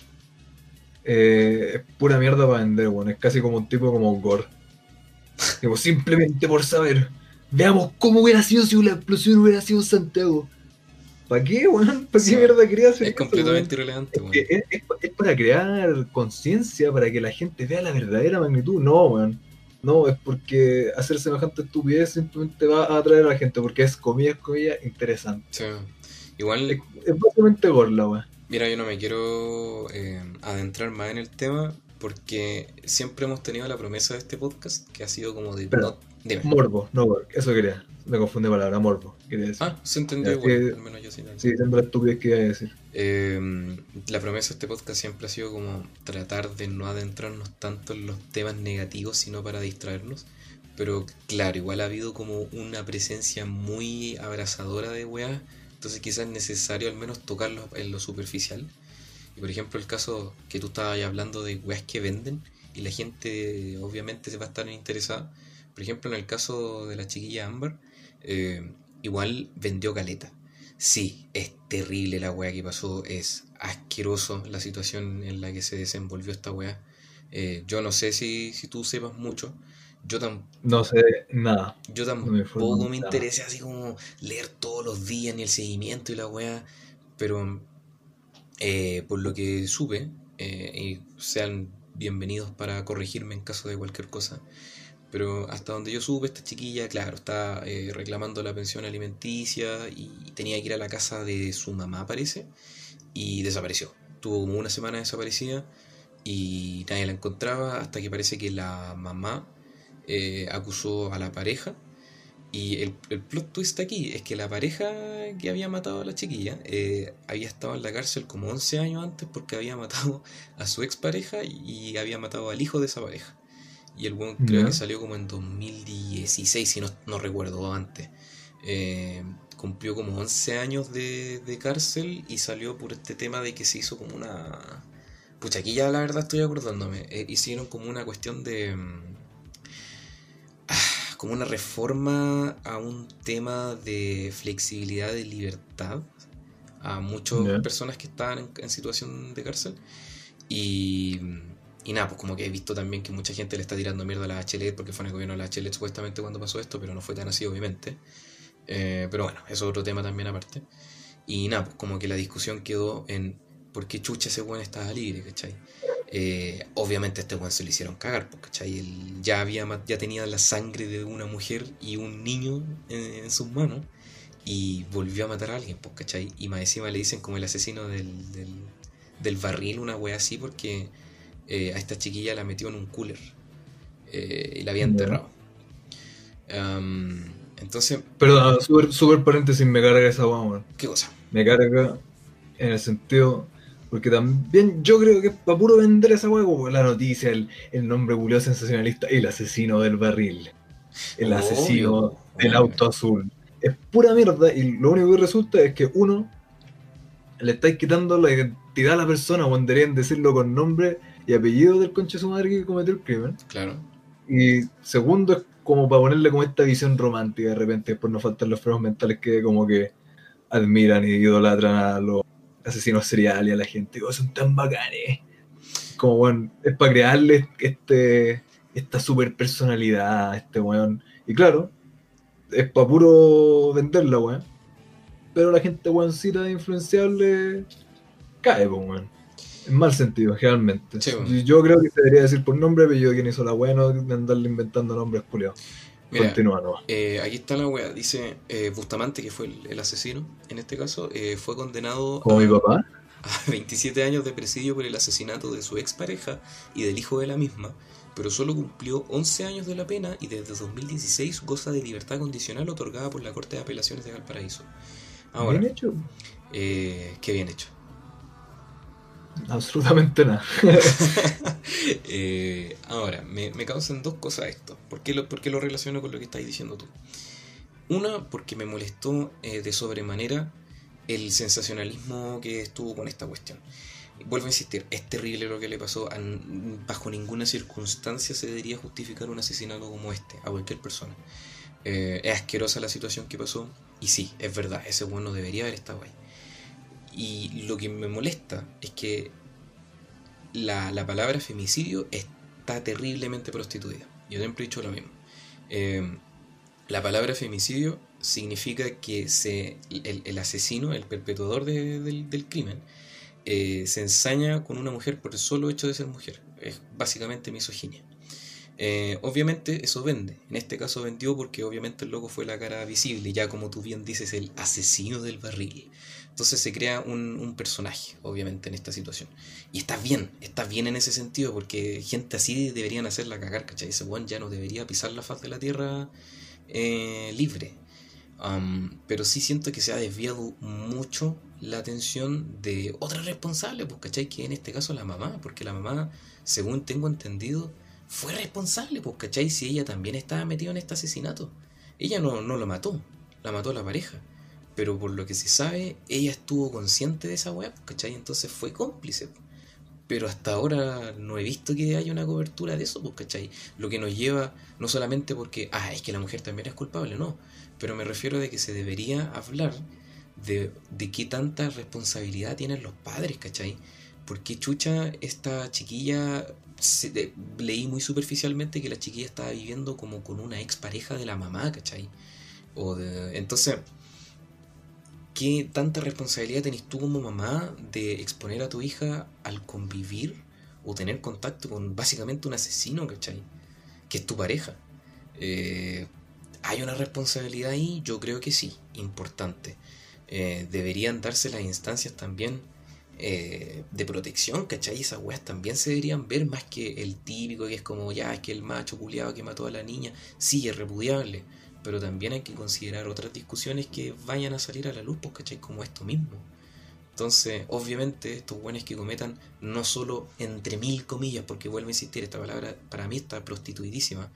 B: eh, es pura mierda para vender, bueno. Es casi como un tipo como Gore. Digo, simplemente por saber. Veamos cómo hubiera sido si la explosión hubiera sido en Santiago. ¿Para qué, weón? ¿Para qué mierda quería hacer
A: Es completamente irrelevante,
B: weón. Es, es, para crear conciencia, para que la gente vea la verdadera magnitud. No, weón. No, es porque hacer semejante estupidez simplemente va a atraer a la gente, porque es comillas, comillas, interesante.
A: Sí. Igual.
B: Es, básicamente gorla, weón.
A: Mira, yo no me quiero eh, adentrar más en el tema porque siempre hemos tenido la promesa de este podcast que ha sido como de.
B: Morbo, no eso quería. Me confundí palabra, morbo. Decir.
A: Ah, se entendió igual, al menos yo sí.
B: Sí, siempre la estupidez que iba a decir.
A: Em, la promesa de este podcast siempre ha sido como tratar de no adentrarnos tanto en los temas negativos, sino para distraernos. Pero claro, igual ha habido como una presencia muy abrazadora de weas entonces quizás es necesario al menos tocarlo en lo superficial. Y por ejemplo el caso que tú estabas hablando de weas que venden y la gente obviamente se va a estar interesada. Por ejemplo en el caso de la chiquilla Amber, eh, igual vendió caleta. Sí, es terrible la wea que pasó, es asqueroso la situación en la que se desenvolvió esta wea. Eh, yo no sé si, si tú sepas mucho, yo tampoco.
B: No sé nada.
A: Yo tampoco me, interesa así como leer todos los días ni el seguimiento y la weá. Pero eh, por lo que supe, eh, y sean bienvenidos para corregirme en caso de cualquier cosa. Pero hasta donde yo supe, esta chiquilla, claro, está eh, reclamando la pensión alimenticia y tenía que ir a la casa de su mamá, parece, y desapareció. Tuvo como una semana desaparecida y nadie la encontraba hasta que parece que la mamá eh, acusó a la pareja. Y el, el, plot twist aquí es que la pareja que había matado a la chiquilla eh, había estado en la cárcel como 11 años antes porque había matado a su expareja y había matado al hijo de esa pareja. Y el buen creo que salió como en 2016, si no, no recuerdo antes. Eh, cumplió como 11 años de, de, cárcel y salió por este tema de que se hizo como una... Pucha, aquí ya la verdad estoy acordándome. Eh, hicieron como una cuestión de... Mm, ah, como una reforma a un tema de flexibilidad de libertad a muchas personas que estaban en, en situación de cárcel. Y y nada, pues como que he visto también que mucha gente le está tirando mierda a la HLED porque fue en el gobierno de la HLED supuestamente cuando pasó esto, pero no fue tan así obviamente. Eh, pero bueno, eso es otro tema también aparte. Y nada, pues como que la discusión quedó en por qué chucha ese weón estaba libre, ¿cachai? Eh, obviamente a este weón se le hicieron cagar, pues, ¿cachai? Él ya, había, ya tenía la sangre de una mujer y un niño en, sus manos y volvió a matar a alguien, pues, ¿cachai? Y más encima le dicen como el asesino del, del, del barril, una wea así, porque eh, a esta chiquilla la metió en un cooler eh, y la había enterrado. entonces.
B: Perdón, súper paréntesis, me carga esa guagua.
A: ¿Qué cosa?
B: Me carga en el sentido. Porque también yo creo que es para puro vender esa hueá, la noticia, el, nombre buleo sensacionalista, el asesino del barril, el asesino del auto azul. Es pura mierda y lo único que resulta es que uno le estáis quitando la identidad a la persona, o deberían decirlo con nombre y apellido del conche su madre que cometió el crimen.
A: Claro.
B: Y segundo es como para ponerle como esta visión romántica de repente, por no faltar los frenos mentales que como que admiran y idolatran a los asesinos seriales y a la gente, oh, son tan bacanes. Como bueno, es para crearle este esta super personalidad a este weón. Y claro, es para puro venderla, weón. Pero la gente weoncita influenciable cae, pues, weón. En mal sentido, generalmente. Yo creo que se debería decir por nombre, pero yo quien hizo la weá, de andarle inventando nombres culiados. Continúa, no.
A: Eh, aquí está la weá. Dice eh, Bustamante, que fue el, asesino, en este caso, eh, fue condenado
B: a, mi papá? [LAUGHS]
A: a 27 años de presidio por el asesinato de su expareja y del hijo de la misma, pero solo cumplió 11 años de la pena y desde 2016 goza de libertad condicional otorgada por la Corte de Apelaciones de Valparaíso.
B: Ahora, bien hecho.
A: Eh, qué bien hecho.
B: Absolutamente nada. [LAUGHS]
A: Eh, ahora, me, causan dos cosas esto. ¿Por qué, lo, lo relaciono con lo que estás diciendo tú? Una, porque me molestó eh, de sobremanera el sensacionalismo que estuvo con esta cuestión. Vuelvo a insistir, es terrible lo que le pasó. bajo ninguna circunstancia se debería justificar un asesinato como este a cualquier persona. Eh, es asquerosa la situación que pasó. Y sí, es verdad, ese bueno debería haber estado ahí. Y lo que me molesta es que la, palabra femicidio está terriblemente prostituida. Yo siempre he dicho lo mismo. Em, la palabra femicidio significa que se, el, asesino, el perpetuador del, crimen, eh, se ensaña con una mujer por el solo hecho de ser mujer. Es básicamente misoginia. Eh, obviamente eso vende. En este caso vendió porque obviamente el loco fue la cara visible, ya como tú bien dices, el asesino del barril. Entonces se crea un, personaje, obviamente, en esta situación. Y está bien, está bien en ese sentido, porque gente así deberían hacerla cagar, ¿cachai? Ese buen ya no debería pisar la faz de la tierra eh, libre. pero sí siento que se ha desviado mucho la atención de otra responsable, pues, ¿cachai? Que en este caso la mamá, porque la mamá, según tengo entendido, fue responsable, pues, ¿cachai? Si ella también estaba metida en este asesinato. Ella no, no lo mató, la mató la pareja. Pero por lo que se sabe, ella estuvo consciente de esa web, ¿cachai? Entonces fue cómplice. Pero hasta ahora no he visto que haya una cobertura de eso, ¿cachai? Lo que nos lleva, no solamente porque, ah, es que la mujer también es culpable, no. Pero me refiero de que se debería hablar de, de qué tanta responsabilidad tienen los padres, ¿cachai? Porque chucha, esta chiquilla, leí muy superficialmente que la chiquilla estaba viviendo como con una expareja de la mamá, ¿cachai? O de, entonces ¿qué tanta responsabilidad tenés tú como mamá de exponer a tu hija al convivir o tener contacto con básicamente un asesino, ¿cachai? Que es tu pareja. Eh, ¿Hay una responsabilidad ahí? Yo creo que sí, importante. Eh, deberían darse las instancias también eh, de protección, ¿cachai? Esas weas también se deberían ver más que el típico que es como, ya, es que el macho culiado que mató a la niña, sí, es repudiable, pero también hay que considerar otras discusiones que vayan a salir a la luz, pues, ¿cachai? Como esto mismo. Entonces, obviamente, estos buenos que cometan no solo entre mil comillas, porque vuelvo a insistir, esta palabra para mí está prostituidísima,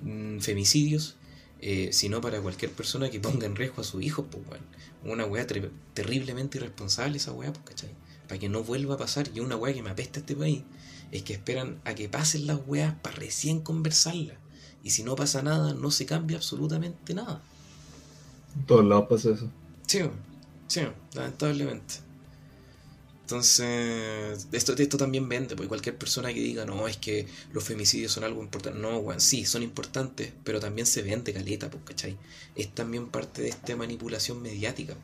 A: mm, femicidios, eh, sino para cualquier persona que ponga en riesgo a su hijo, pues bueno, una weá terriblemente irresponsable esa weá, pues, ¿cachai? Para que no vuelva a pasar, y una weá que me apesta a este país, es que esperan a que pasen las weas para recién conversarlas. Y si no pasa nada, no se cambia absolutamente nada.
B: En todos lados pasa eso.
A: Sí, sí, lamentablemente. Entonces, esto, esto también vende, porque cualquier persona que diga, no, es que los femicidios son algo importante, no, bueno, sí, son importantes, pero también se vende caleta, pues, ¿cachai? Es también parte de esta manipulación mediática.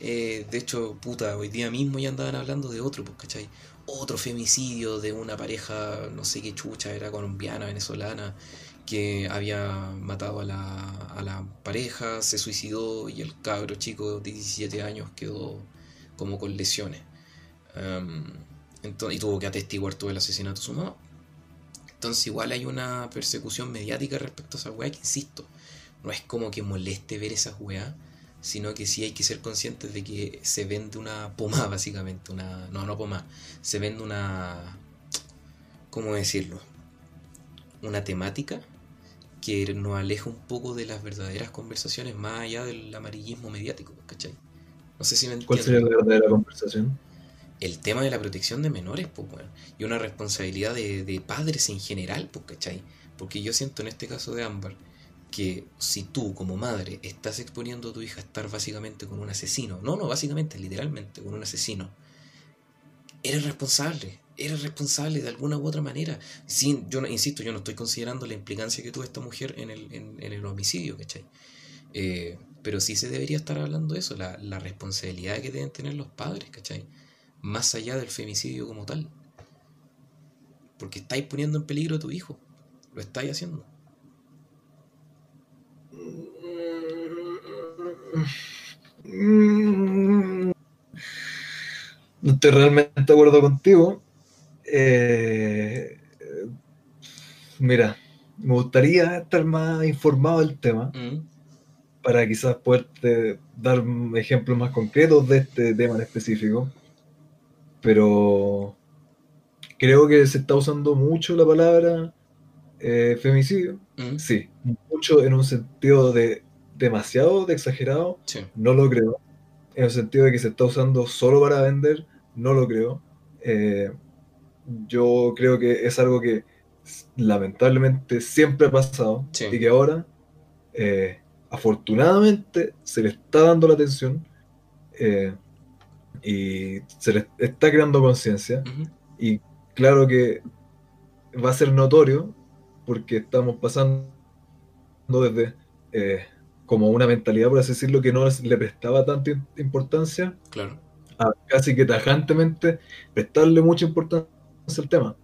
A: Eh, de hecho, puta, hoy día mismo ya andaban hablando de otro, pues, ¿cachai? Otro femicidio de una pareja, no sé qué chucha, era colombiana, venezolana, que había matado a la, a la pareja, se suicidó y el cabro chico de 17 años quedó como con lesiones. Em, entonces, y tuvo que atestiguar todo el asesinato de su mamá. Entonces igual hay una persecución mediática respecto a esa weá que, insisto, no es como que moleste ver esas weá, sino que sí hay que ser conscientes de que se vende una pomada, [LAUGHS] básicamente, una... No, no pomada, se vende una... ¿Cómo decirlo? Una temática que nos aleja un poco de las verdaderas conversaciones más allá del amarillismo mediático, ¿cachai? No sé si me
B: ¿Cuál sería la verdadera conversación?
A: el tema de la protección de menores, pues, bueno, y una responsabilidad de, padres en general, pues, ¿cachai? Porque yo siento en este caso de Ámbar que si tú como madre estás exponiendo a tu hija a estar básicamente con un asesino, no, no, básicamente, literalmente, con un asesino, eres responsable, eres responsable de alguna u otra manera. Sin, yo insisto, yo no estoy considerando la implicancia que tuvo esta mujer en el, en, el homicidio, ¿cachai? Eh, pero sí se debería estar hablando de eso, la, la responsabilidad que deben tener los padres, ¿cachai? más allá del femicidio como tal. Porque estáis poniendo en peligro a tu hijo. Lo estáis haciendo.
B: No estoy realmente de acuerdo contigo. Eh, mira, me gustaría estar más informado del tema mm. para quizás poderte dar ejemplos más concretos de este tema en específico pero creo que se está usando mucho la palabra eh, femicidio. Mm. Sí, mucho en un sentido de demasiado de exagerado. No lo creo. En el sentido de que se está usando solo para vender, no lo creo. Eh, yo creo que es algo que lamentablemente siempre ha pasado y que ahora, eh, afortunadamente, se le está dando la atención y se le está creando conciencia. Y claro que va a ser notorio porque estamos pasando desde eh, como una mentalidad, por así decirlo, que no le prestaba tanta importancia,
A: claro.
B: a casi que tajantemente prestarle mucha importancia al tema.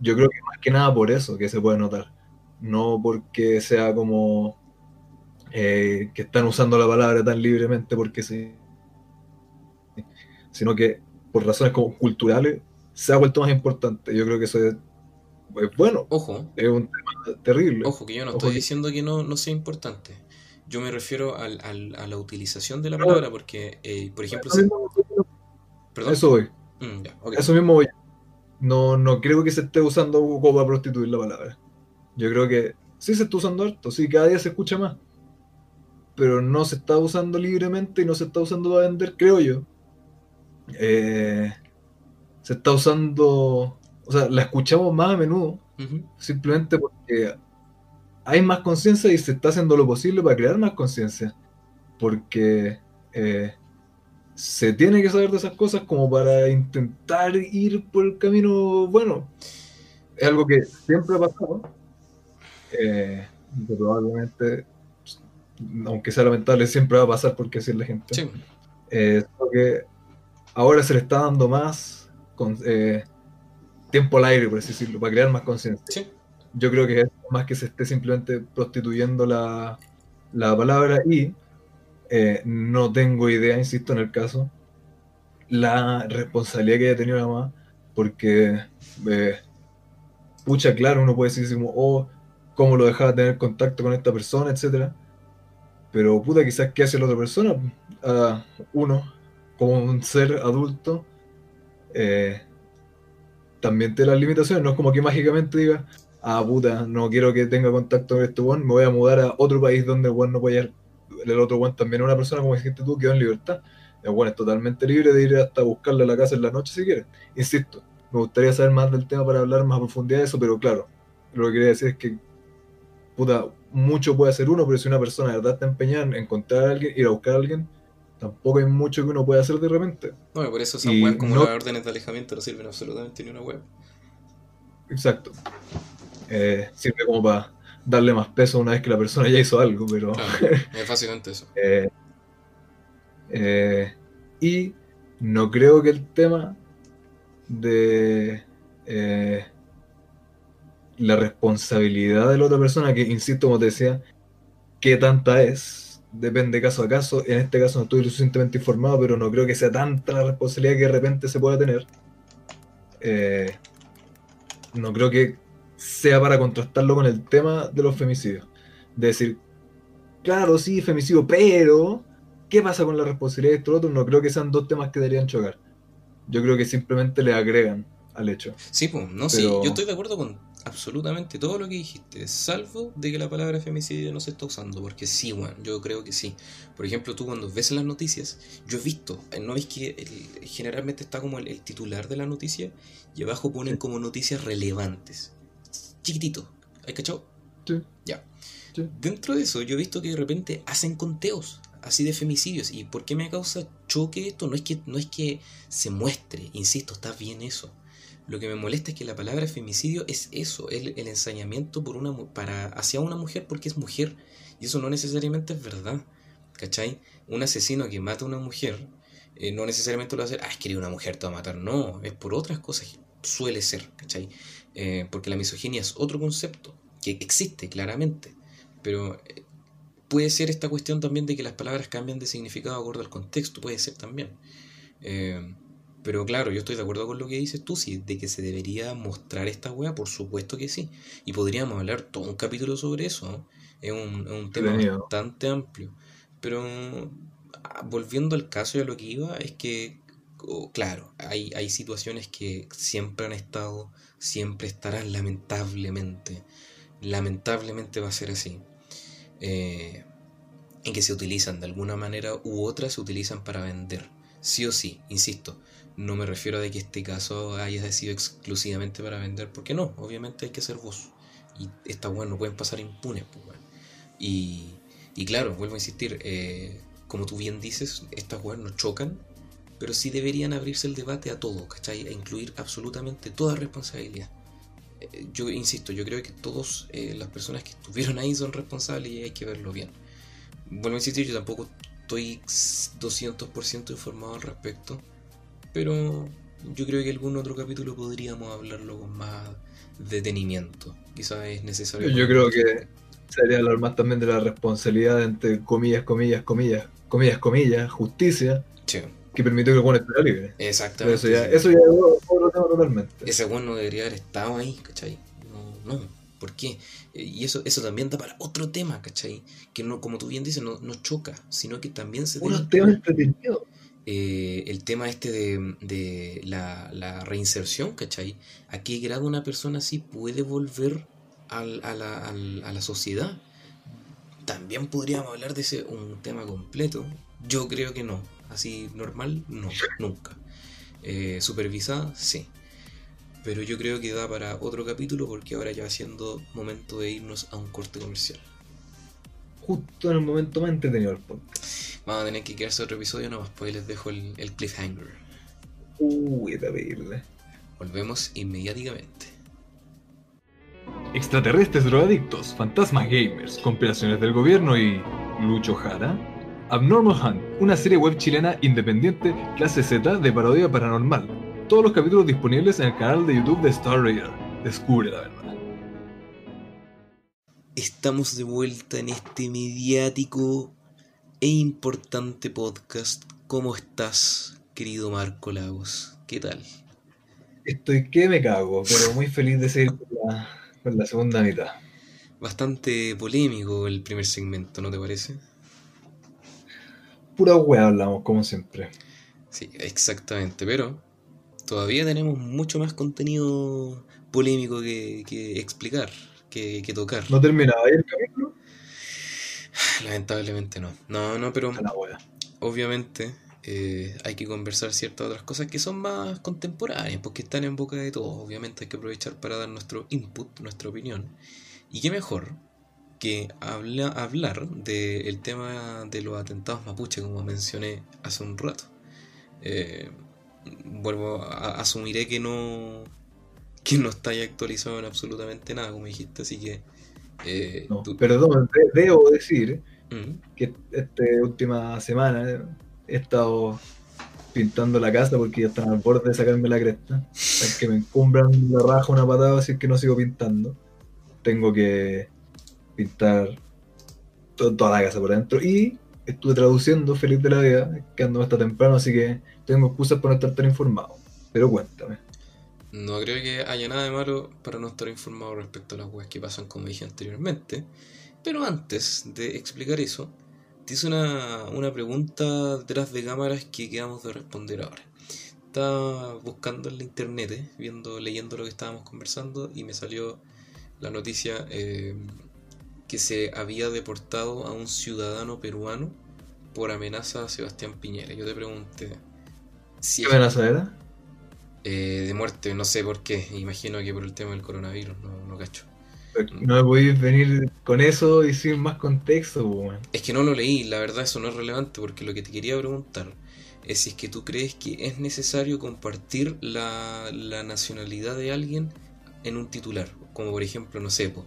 B: Yo creo que más que nada por eso que se puede notar, no porque sea como eh, que están usando la palabra tan libremente porque sí sino que por razones como culturales se ha vuelto más importante. Yo creo que eso es, bueno.
A: Ojo.
B: Es un tema terrible.
A: Ojo, que yo no estoy diciendo que no, no sea importante. Yo me refiero al, al, a la utilización de la palabra, porque, eh, por ejemplo...
B: Eso, mismo, ¿Perdón? eso voy. Mm, eso mismo voy. No, no creo que se esté usando como para prostituir la palabra. Yo creo que sí se está usando harto, sí, cada día se escucha más. Pero no se está usando libremente y no se está usando para vender, creo yo. Eh, se está usando, o sea, la escuchamos más a menudo, simplemente porque hay más conciencia y se está haciendo lo posible para crear más conciencia, porque eh, se tiene que saber de esas cosas como para intentar ir por el camino bueno. Es algo que siempre ha pasado, eh, probablemente, aunque sea lamentable, siempre va a pasar porque así es la gente. Sí. Eh, que ahora se le está dando más con, eh, tiempo al aire, por así decirlo, para crear más conciencia. Yo creo que es más que se esté simplemente prostituyendo la, la palabra y eh, no tengo idea, insisto en el caso, la responsabilidad que haya tenido la mamá, porque, eh, pucha, claro, uno puede decir como, oh, cómo lo dejaba tener contacto con esta persona, etcétera. Pero puta, quizás qué hace la otra persona, uno, como un ser adulto, eh, también tiene las limitaciones, no es como que mágicamente diga, ah puta, no quiero que tenga contacto con este one, me voy a mudar a otro país donde el no puede el otro one también es una persona como dijiste tú, quedó en libertad. El one es totalmente libre de ir hasta buscarle a la casa en la noche si quiere. Insisto, me gustaría saber más del tema para hablar más a profundidad de eso, pero claro, lo que quería decir es que puta, mucho puede hacer uno, pero si una persona de verdad está empeñada en encontrar a alguien, ir a buscar a alguien, tampoco hay mucho que uno pueda hacer de repente.
A: Bueno, por eso esas webs como las órdenes de alejamiento no sirven absolutamente ni una web.
B: Exacto. Eh, sirve como para darle más peso una vez que la persona ya hizo algo, pero... [LAUGHS]
A: es básicamente eso.
B: Eh, eh, y no creo que el tema de la responsabilidad de la otra persona, que insisto, como te decía, qué tanta es, depende caso a caso. En este caso no estoy lo suficientemente informado, pero no creo que sea tanta la responsabilidad que de repente se pueda tener. Eh, no creo que sea para contrastarlo con el tema de los femicidios. De decir, claro, sí, femicidio, pero ¿qué pasa con la responsabilidad de esto otro? No creo que sean dos temas que deberían chocar. Yo creo que simplemente le agregan al hecho.
A: Sí, pues, no, sí, yo estoy de acuerdo con absolutamente todo lo que dijiste, salvo de que la palabra femicidio no se está usando, porque sí, bueno, yo creo que sí. Por ejemplo, tú cuando ves las noticias, yo he visto, eh, ¿no ves que generalmente está como el, titular de la noticia y abajo ponen como noticias relevantes? Chiquitito, ¿hay cachado?
B: Sí.
A: Ya. Dentro de eso, yo he visto que de repente hacen conteos así de femicidios. ¿Y por qué me causa choque esto? No es que, no es que se muestre, insisto, está bien eso lo que me molesta es que la palabra femicidio es eso, es el, ensañamiento por una, para, hacia una mujer porque es mujer. Y eso no necesariamente es verdad. ¿Cachai? Un asesino que mata a una mujer eh, no necesariamente lo va a hacer, ah, es que una mujer te va a matar. No, es por otras cosas suele ser, ¿cachai? Eh, porque la misoginia es otro concepto que existe claramente. Pero eh, puede ser esta cuestión también de que las palabras cambian de significado de acuerdo al contexto, puede ser también. Pero claro, yo estoy de acuerdo con lo que dices tú, sí, de que se debería mostrar esta wea, por supuesto que sí. Y podríamos hablar todo un capítulo sobre eso. Es un, tema bastante amplio. Pero ah, volviendo al caso de lo que iba, es que, claro, hay, hay situaciones que siempre han estado, siempre estarán, lamentablemente. Lamentablemente va a ser así. Eh, en que se utilizan de alguna manera u otra, se utilizan para vender. Sí o sí, insisto no me refiero a de que este caso haya sido exclusivamente para vender, porque no, obviamente hay que ser vos. Y estas weas no pueden pasar impunes, pues, y, y, claro, vuelvo a insistir, eh, como tú bien dices, estas weas no chocan, pero sí deberían abrirse el debate a todo, ¿cachai? A incluir absolutamente toda responsabilidad. Eh, yo insisto, yo creo que todas eh, las personas que estuvieron ahí son responsables y hay que verlo bien. Vuelvo a insistir, yo tampoco estoy 200% informado al respecto pero yo creo que algún otro capítulo podríamos hablarlo con más detenimiento. Quizás es necesario.
B: Yo creo que sería hablar más también de la responsabilidad entre comillas, comillas, comillas, comillas, comillas, justicia. Que permitió que el bueno estuviera libre.
A: Exactamente.
B: eso ya, eso ya es otro tema totalmente.
A: Ese bueno no debería haber estado ahí, ¿cachai? No, no. ¿Por qué? Y eso, eso también da para otro tema, ¿cachai? Que no, como tú bien dices, no, no choca, sino que también se...
B: Unos temas entretenidos.
A: Eh, el tema este de, la, reinserción, ¿cachai? ¿A qué grado una persona así puede volver a, la, sociedad? También podríamos hablar de ese un tema completo. Yo creo que no. Así normal, no, nunca. Eh, supervisada, sí. Pero yo creo que da para otro capítulo porque ahora ya va siendo momento de irnos a un corte comercial.
B: Justo en el momento más entretenido del
A: podcast. Vamos a tener que quedarse otro episodio nomás, pues les dejo el, cliffhanger.
B: Uy, terrible.
A: Volvemos inmediatamente.
B: Extraterrestres drogadictos, fantasmas gamers, compilaciones del gobierno y. Lucho Jara. Abnormal Hunt, una serie web chilena independiente clase Z de parodia paranormal. Todos los capítulos disponibles en el canal de YouTube de Star Raider. Descubre la verdad.
A: Estamos de vuelta en este mediático e importante podcast. ¿Cómo estás, querido Marco Lagos? ¿Qué tal?
B: Estoy que me cago, pero muy feliz de seguir con la, con la segunda mitad.
A: Bastante polémico el primer segmento, ¿no te parece?
B: Pura wea hablamos, como siempre.
A: Sí, exactamente, pero todavía tenemos mucho más contenido polémico que, que explicar, que, que tocar.
B: ¿No terminaba ahí el capítulo?
A: Lamentablemente no. No, no, pero obviamente eh, hay que conversar ciertas otras cosas que son más contemporáneas, porque están en boca de todos. Obviamente hay que aprovechar para dar nuestro input, nuestra opinión. Y qué mejor que habla- hablar del tema de los atentados mapuche, como mencioné hace un rato. Eh, vuelvo a asumiré que no que no está actualizado en absolutamente nada, como dijiste, así que eh,
B: No,
A: tú-
B: perdón, de- debo decir
A: Mm,
B: que esta última semana he estado pintando la casa porque ya están al borde de sacarme la cresta. Es que me encumbran la raja una patada así que no sigo pintando. Tengo que pintar to- toda la casa por dentro. Y estuve traduciendo Feliz de la Vida, quedándome hasta temprano, así que tengo excusas por no estar tan informado. Pero cuéntame.
A: No creo que haya nada de malo para no estar informado respecto a las weas que pasan, como dije anteriormente. Pero antes de explicar eso, te hice una, una pregunta detrás de cámaras que quedamos de responder ahora. Estaba buscando en la internet, eh, viendo, leyendo lo que estábamos conversando, y me salió la noticia eh, que se había deportado a un ciudadano peruano por amenaza a Sebastián Piñera. Yo te pregunté si
B: ¿Qué amenaza era?
A: eh, de muerte, no sé por qué. Imagino que por el tema del coronavirus, no, no cacho.
B: No me podéis venir con eso y sin más contexto, weón.
A: Es que no lo leí, la verdad eso no es relevante porque lo que te quería preguntar es si es que tú crees que es necesario compartir la, la nacionalidad de alguien en un titular. Como por ejemplo, no sé, po,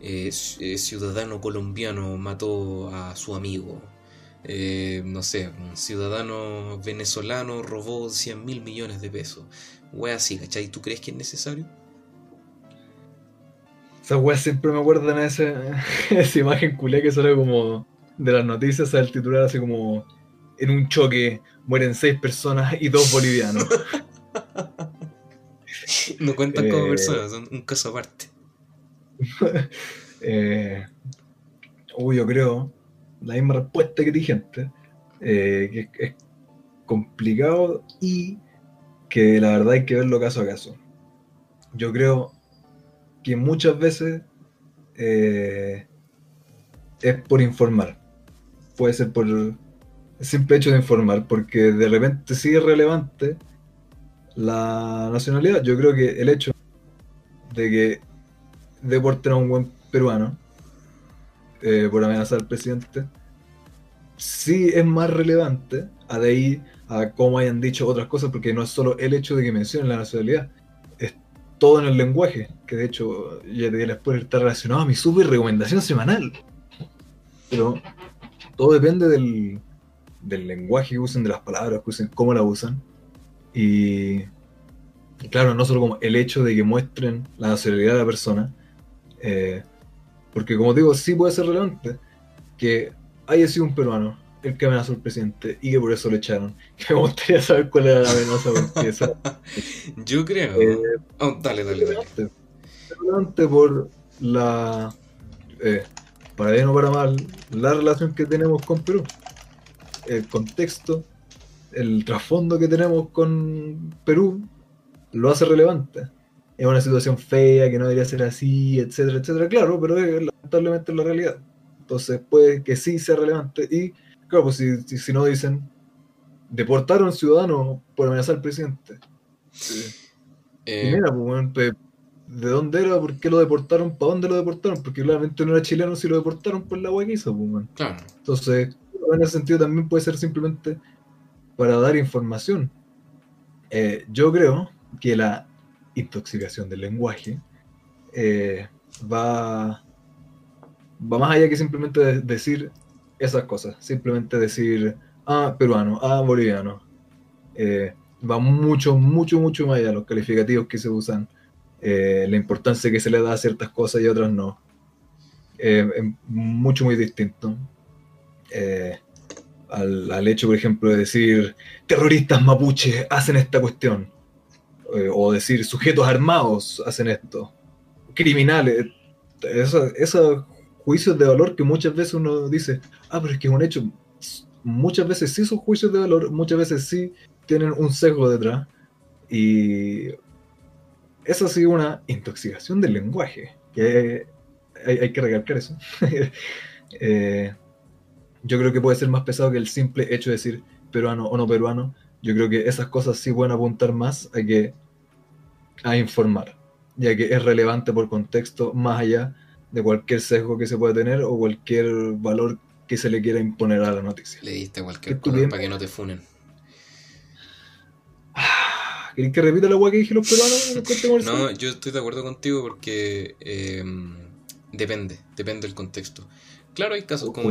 A: eh, eh, ciudadano colombiano mató a su amigo. Eh, no sé, un ciudadano venezolano robó 100 mil millones de pesos. Wea así, ¿cachai? ¿Tú crees que es necesario?
B: Esas weas siempre me acuerdan a esa, [LAUGHS] esa imagen culé que sale como de las noticias al titular así como en un choque mueren seis personas y dos bolivianos. [LAUGHS]
A: No cuentan como
B: Eh,
A: personas, son un caso aparte. [LAUGHS]
B: Eh, yo creo, la misma respuesta que dije eh, que es, es complicado y que la verdad hay que verlo caso a caso. Yo creo que muchas veces eh, es por informar. Puede ser por el simple hecho de informar, porque de repente sí es relevante la nacionalidad. Yo creo que el hecho de que deporten a un buen peruano eh, por amenazar al presidente, sí es más relevante a de ahí a cómo hayan dicho otras cosas, porque no es solo el hecho de que mencionen la nacionalidad, es todo en el lenguaje, que de hecho, ya te di el spoiler, está relacionado a mi super recomendación semanal. Pero todo depende del, del lenguaje que usen, de las palabras que usen, cómo la usan. Y, y claro, no solo como el hecho de que muestren la nacionalidad de la persona, eh, porque como digo, sí puede ser relevante que haya sido un peruano el que amenazó al presidente y que por eso lo echaron. [LAUGHS] Me gustaría saber cuál era la amenaza, [LAUGHS]
A: Yo creo.
B: Eh,
A: Oh, dale, dale, dale.
B: relevante. Relevante por la, eh, para bien o para mal, la relación que tenemos con Perú. El contexto, el trasfondo que tenemos con Perú lo hace relevante. Es una situación fea que no debería ser así, etcétera, etcétera. Claro, pero es lamentablemente la realidad. Entonces puede que sí sea relevante. Y claro, pues si, si, si no dicen, deportaron ciudadanos por amenazar al presidente. Eh,
A: Eh,
B: y mira, pues, ¿de dónde era? ¿Por qué lo deportaron? ¿Para dónde lo deportaron? Porque claramente no era chileno si lo deportaron por la hizo, pues, weón.
A: claro.
B: Entonces, en ese sentido también puede ser simplemente para dar información. Eh, yo creo que la intoxicación del lenguaje eh, va, va más allá que simplemente de- decir esas cosas. Simplemente decir, ah, peruano, ah, boliviano. Eh, va mucho, mucho, mucho más allá los calificativos que se usan, eh, la importancia que se le da a ciertas cosas y otras no. es mucho, muy distinto. Al, al, hecho, por ejemplo, de decir terroristas mapuches hacen esta cuestión. Eh, o decir sujetos armados hacen esto. Criminales. Esos juicios de valor que muchas veces uno dice, ah, pero es que es un hecho. Muchas veces sí son juicios de valor, muchas veces sí tienen un sesgo detrás. Y eso sido una intoxicación del lenguaje. Que hay, que recalcar eso. [LAUGHS] Eh, yo creo que puede ser más pesado que el simple hecho de decir peruano o no peruano. Yo creo que esas cosas sí pueden apuntar más a que a informar, ya que es relevante por contexto más allá de cualquier sesgo que se pueda tener o cualquier valor que se le quiera imponer a la noticia.
A: Le diste cualquier cosa para que no te funen.
B: ¿Querés que repita la agua que dije los peruanos?
A: no, yo estoy de acuerdo contigo porque eh, depende, depende del contexto. Claro, hay casos como.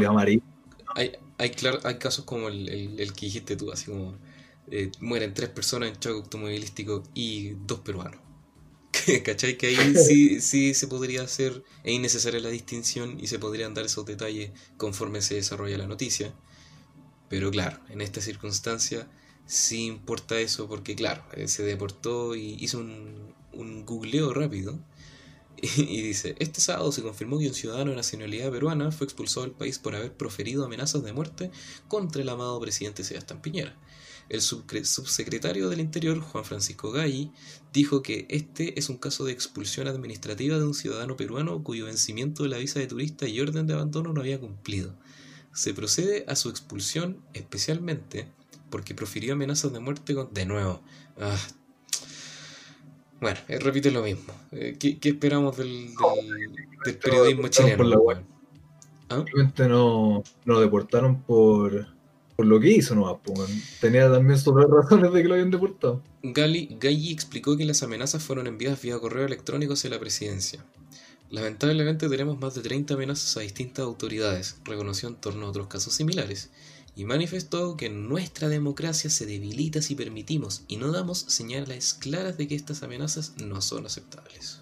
A: Hay, hay, claro, hay casos como el, el, que dijiste tú, así como eh, mueren tres personas en choque automovilístico y dos peruanos. [LAUGHS] ¿Cachai? Que ahí sí, [LAUGHS] sí se podría hacer, es innecesaria la distinción y se podrían dar esos detalles conforme se desarrolla la noticia. Pero claro, en esta circunstancia sí importa eso porque claro, eh, se deportó y hizo un, un googleo rápido [LAUGHS] y dice, este sábado se confirmó que un ciudadano de nacionalidad peruana fue expulsado del país por haber proferido amenazas de muerte contra el amado presidente Sebastián Piñera. El subsecretario del Interior, Juan Francisco Galli, dijo que este es un caso de expulsión administrativa de un ciudadano peruano cuyo vencimiento de la visa de turista y orden de abandono no había cumplido. Se procede a su expulsión especialmente porque profirió amenazas de muerte con... De nuevo, ah, bueno, eh, repite lo mismo. Eh, ¿qué, esperamos del, del, periodismo chileno?
B: ¿Ah? Simplemente no, lo deportaron por, por lo que hizo, no Tenía también sobre razones de que lo habían deportado.
A: Gali, Galli explicó que las amenazas fueron enviadas vía correo electrónico hacia la presidencia. Lamentablemente tenemos más de 30 amenazas a distintas autoridades, reconoció en torno a otros casos similares y manifestó que nuestra democracia se debilita si permitimos y no damos señales claras de que estas amenazas no son aceptables.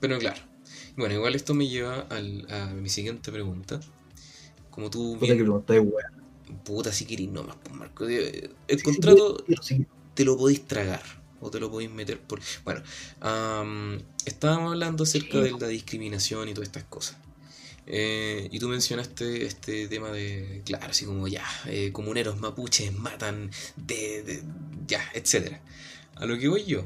A: Pero claro, bueno, igual esto me lleva a mi siguiente pregunta. Como tú...
B: Puta que
A: Puta si querís nomás, pues Marco. El contrato te lo podéis tragar o te lo podéis meter por... Bueno, estábamos hablando acerca de la discriminación y todas estas cosas. Eh, y tú mencionaste este tema de, claro, así como ya, eh, comuneros mapuches matan, de, ya, etc. A lo que voy yo,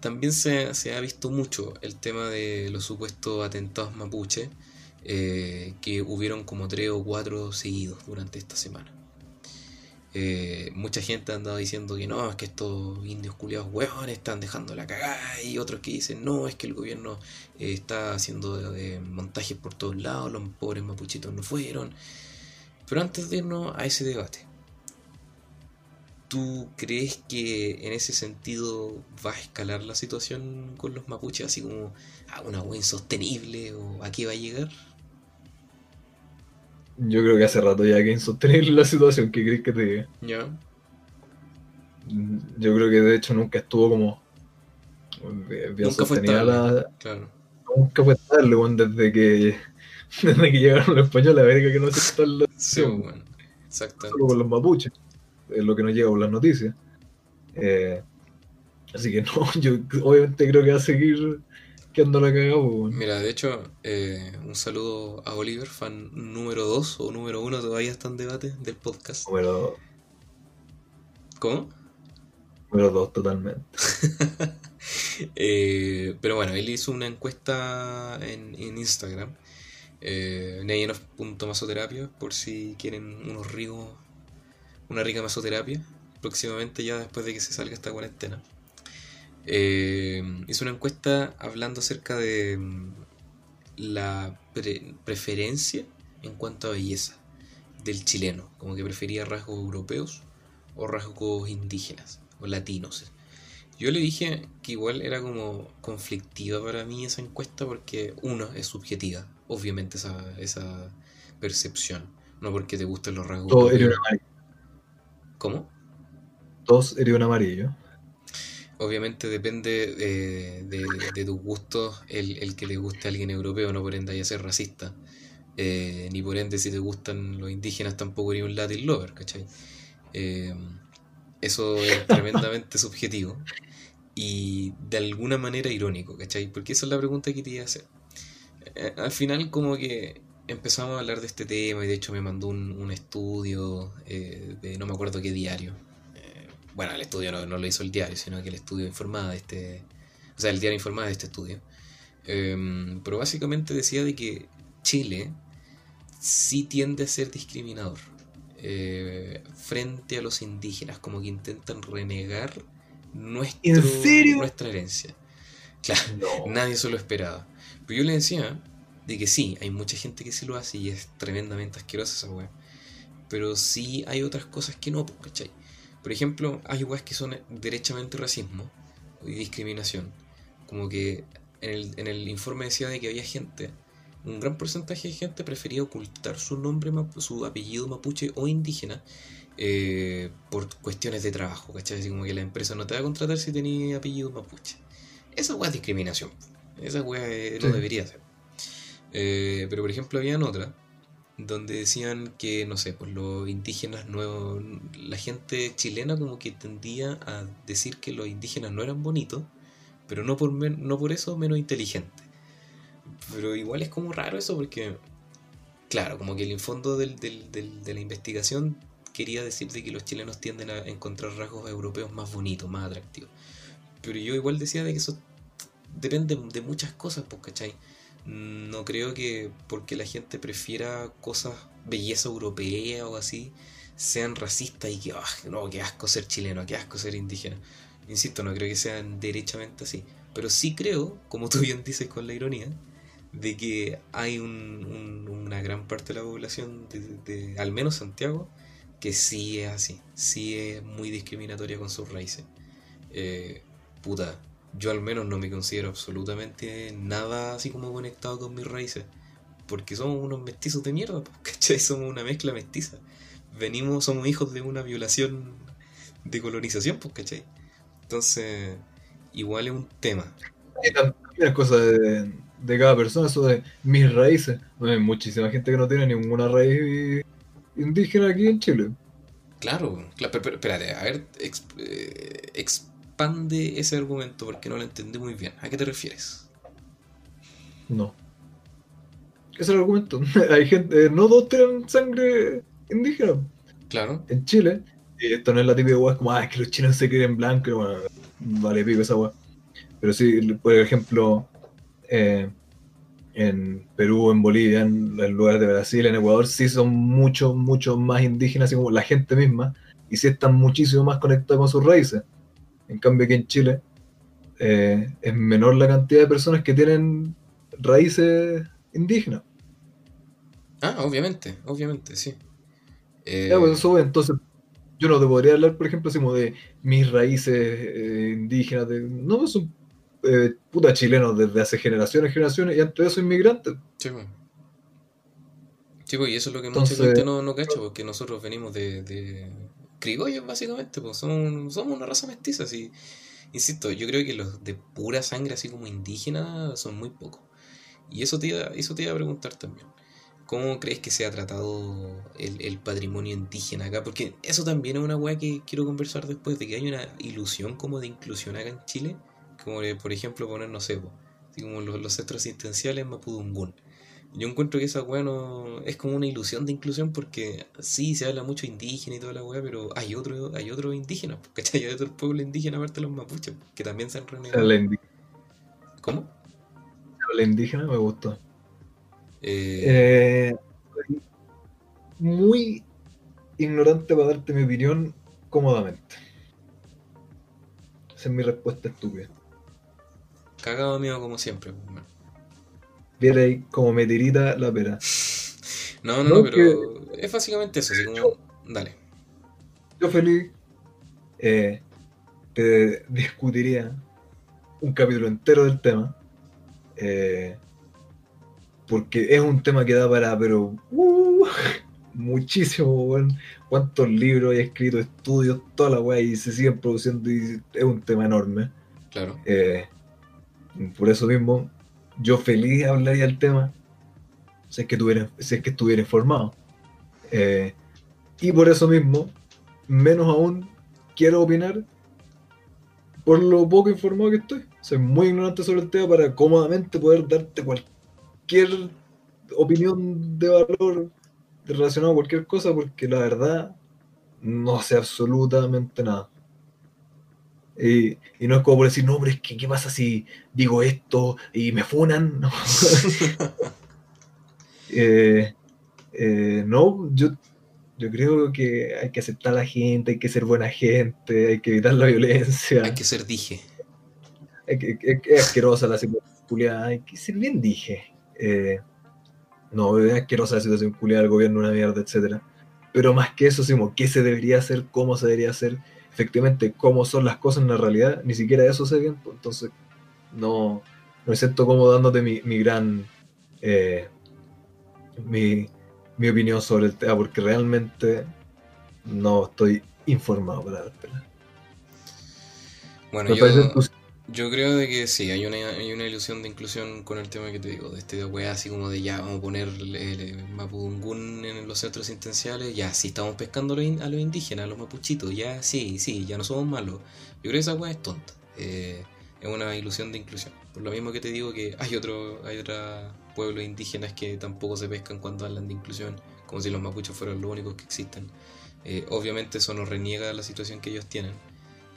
A: también se, ha visto mucho el tema de los supuestos atentados mapuches, eh, que hubieron como tres o cuatro seguidos durante esta semana. Eh, mucha gente ha andado diciendo que no, es que estos indios culiados hueones están dejando la cagada y otros que dicen no, es que el gobierno eh, está haciendo montajes por todos lados, los pobres mapuchitos no fueron. Pero antes de irnos a ese debate, ¿tú crees que en ese sentido va a escalar la situación con los mapuches así como a una hueá insostenible o a qué va a llegar?
B: Yo creo que hace rato ya que insostenible la situación, ¿qué crees que te diga?
A: Ya.
B: Yo creo que de hecho nunca estuvo como
A: bien nunca fue estable, claro.
B: Nunca fue estable, desde que [LAUGHS] desde que llegaron los españoles a verga que no se está la
A: Sí, bueno, exactamente.
B: Solo con los mapuches, es lo que nos llega por las noticias. Eh, así que no, [LAUGHS] yo obviamente creo que va a seguir que la cagado,
A: Mira, de hecho, eh, un saludo a Oliver, fan número 2 o número 1, todavía está en debate del podcast.
B: Número 2.
A: ¿Cómo?
B: Número 2, totalmente. [LAUGHS]
A: eh, pero bueno, él hizo una encuesta en, en Instagram, eh, Masoterapia, por si quieren unos ricos, una rica masoterapia, próximamente ya después de que se salga esta cuarentena. Eh, hizo una encuesta hablando acerca de mm, la preferencia en cuanto a belleza del chileno, como que prefería rasgos europeos o rasgos indígenas o latinos. Yo le dije que igual era como conflictiva para mí esa encuesta porque uno es subjetiva, obviamente esa, esa percepción, no porque te gusten los rasgos.
B: Todo un amarillo.
A: ¿Cómo?
B: Dos eres un amarillo.
A: Obviamente depende de, de, de tus gustos el, el, que le guste a alguien europeo, no por ende a ser racista. Eh, ni por ende si te gustan los indígenas tampoco eres un Latin lover, ¿cachai? Eh, eso es [LAUGHS] tremendamente subjetivo y de alguna manera irónico, ¿cachai? Porque esa es la pregunta que te iba a hacer. Eh, al final como que empezamos a hablar de este tema y de hecho me mandó un, un estudio de no me acuerdo qué diario. Bueno, el estudio no, no, lo hizo el diario, sino que el estudio informaba de este... O sea, el diario informaba de este estudio. pero básicamente decía de que Chile sí tiende a ser discriminador eh, frente a los indígenas, como que intentan renegar nuestro, nuestra herencia. Claro, nadie se lo esperaba. Pero yo le decía de que sí, hay mucha gente que sí lo hace y es tremendamente asquerosa esa weá. Pero sí hay otras cosas que no, ¿cachai? Por ejemplo, hay weas que son derechamente racismo y discriminación. Como que en el, en el informe decía de que había gente un gran porcentaje de gente prefería ocultar su nombre, su apellido mapuche o indígena eh, por cuestiones de trabajo, ¿cachai? Así como que la empresa no te va a contratar si tenía apellido mapuche. Esa weá es discriminación. Esa weá no debería ser. Eh, pero por ejemplo, habían otra donde decían que, no sé, pues los indígenas nuevos, la gente chilena como que tendía a decir que los indígenas no eran bonitos, pero no por, no por eso menos inteligentes. Pero igual es como raro eso porque, claro, como que el fondo de la investigación quería decir de que los chilenos tienden a encontrar rasgos europeos más bonitos, más atractivos. Pero yo igual decía de que eso depende de muchas cosas, pues, ¿cachai? No creo que porque la gente prefiera cosas, belleza europea o así, sean racistas y que, ah, no, qué asco ser chileno, qué asco ser indígena. Insisto, no creo que sean derechamente así. Pero sí creo, como tú bien dices con la ironía, de que hay un, una gran parte de la población, de, al menos Santiago, que sí es así, sí es muy discriminatoria con sus raíces. Eh, puta, yo al menos no me considero absolutamente nada así como conectado con mis raíces, porque somos unos mestizos de mierda, [LAUGHS] ¿cachai? Somos una mezcla mestiza. Venimos, somos hijos de una violación de colonización, pues, ¿cachai? Entonces, igual es un tema.
B: Hay cosa de de cada persona, eso de mis raíces. hay muchísima gente que no tiene ninguna raíz indígena aquí en Chile.
A: Claro, claro pero, espérate, a ver, eh, expande ese argumento porque no lo entendí muy bien. ¿A qué te refieres?
B: No. Ese es el argumento. [LAUGHS] hay gente, no todos tienen sangre indígena.
A: Claro.
B: En Chile, y esto no es la típica weá, es como, ah, es que los chinos se creen blancos, bueno, vale pico esa weá. Pero sí, por ejemplo, eh, en Perú, en Bolivia, en, lugares de Brasil, en Ecuador, sí son mucho, mucho más indígenas, así como la gente misma, y sí están muchísimo más conectados con sus raíces. En cambio, aquí en Chile eh, es menor la cantidad de personas que tienen raíces indígenas.
A: Ah, obviamente, obviamente, sí.
B: Ya, pues eso, entonces, yo no te podría hablar, por ejemplo, así como de mis raíces eh, indígenas. De, no, son eh, puta chilenos desde hace generaciones y generaciones y antes de eso inmigrantes.
A: Sí, pues. Sí, pues, y eso es lo que mucha gente no, no cacha, porque nosotros venimos de, de criollos, básicamente, pues somos, somos una raza mestiza, así. Insisto, yo creo que los de pura sangre, así como indígena, son muy pocos. Y eso te, iba, eso te iba a preguntar también. ¿Cómo crees que se ha tratado el, patrimonio indígena acá? Porque eso también es una weá que quiero conversar después, de que hay una ilusión como de inclusión acá en Chile como por ejemplo poner, no sé, como los, centros asistenciales en Mapudungún. Yo encuentro que esa weá no es como una ilusión de inclusión porque sí se habla mucho indígena y toda la weá, pero hay otro, hay otros indígenas, [LAUGHS] ¿cachai? Hay otro pueblo indígena aparte de los mapuches, que también se han renegado. ¿Cómo?
B: La indígena me gustó. Eh... Eh, muy ignorante para darte mi opinión cómodamente. Esa es mi respuesta estúpida.
A: Cagado mío como siempre. Pues,
B: Viene ahí como me tirita la pera.
A: No, no, no, pero es básicamente eso, así como... Dale.
B: Yo feliz eh, te discutiría un capítulo entero del tema. Eh, porque es un tema que da para, pero... Uh, [LAUGHS] muchísimo, weón. Cuántos libros hay escrito, estudios, toda la weá, y se siguen produciendo y es un tema enorme.
A: Claro.
B: Eh, por eso mismo, yo feliz hablaría del tema si es que si que estuviera informado. Eh, y por eso mismo, menos aún quiero opinar por lo poco informado que estoy. Soy muy ignorante sobre el tema para cómodamente poder darte cualquier opinión de valor relacionado a cualquier cosa, porque la verdad no sé absolutamente nada. Y, no es como por decir, no, pero es que, ¿qué pasa si digo esto y me funan? [LAUGHS] No, [LAUGHS] eh, eh, no yo, yo creo que hay que aceptar a la gente, hay que ser buena gente, hay que evitar la violencia.
A: Hay que ser dije.
B: Es asquerosa la situación hay que ser bien dije. Eh, no, es asquerosa la situación culiada del gobierno, una mierda, etcétera. Pero más que eso, ¿qué se debería hacer? ¿Cómo se debería hacer? Efectivamente cómo son las cosas en la realidad, ni siquiera eso sé bien, pues, entonces no, no me siento como dándote mi, gran eh, mi, opinión sobre el tema, porque realmente no estoy informado para dártela.
A: Bueno, yo, yo creo de que sí, hay una, hay una ilusión de inclusión con el tema que te digo, de este weá así como de ya, vamos a poner el, Mapudungún en los centros intensiales, ya, sí estamos pescando a los, indígenas, a los mapuchitos, ya, sí, sí, ya no somos malos. Yo creo que esa weá es tonta, eh, es una ilusión de inclusión. Por lo mismo que te digo que hay otro, hay otros pueblos indígenas que tampoco se pescan cuando hablan de inclusión, como si los mapuches fueran los únicos que existen. Eh, obviamente eso nos reniega la situación que ellos tienen.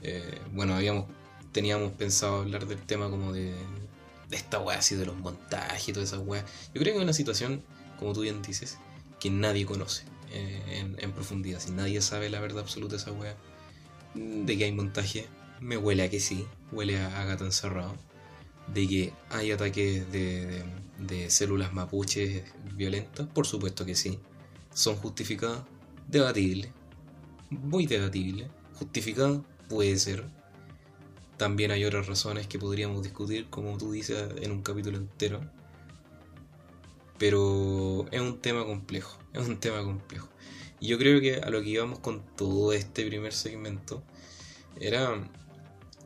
A: Eh, bueno, habíamos teníamos pensado hablar del tema como de, de esta weá, así de los montajes y toda esa weá. Yo creo que es una situación, como tú bien dices, que nadie conoce eh, en, profundidad. Si nadie sabe la verdad absoluta de esa weá, de que hay montaje, me huele a que sí, huele a, gato encerrado. De que hay ataques de, de, células mapuches violentas, por supuesto que sí. Son justificadas, debatible, muy debatible. Justificada puede ser, también hay otras razones que podríamos discutir, como tú dices, en un capítulo entero. Pero es un tema complejo, es un tema complejo. Y yo creo que a lo que íbamos con todo este primer segmento era,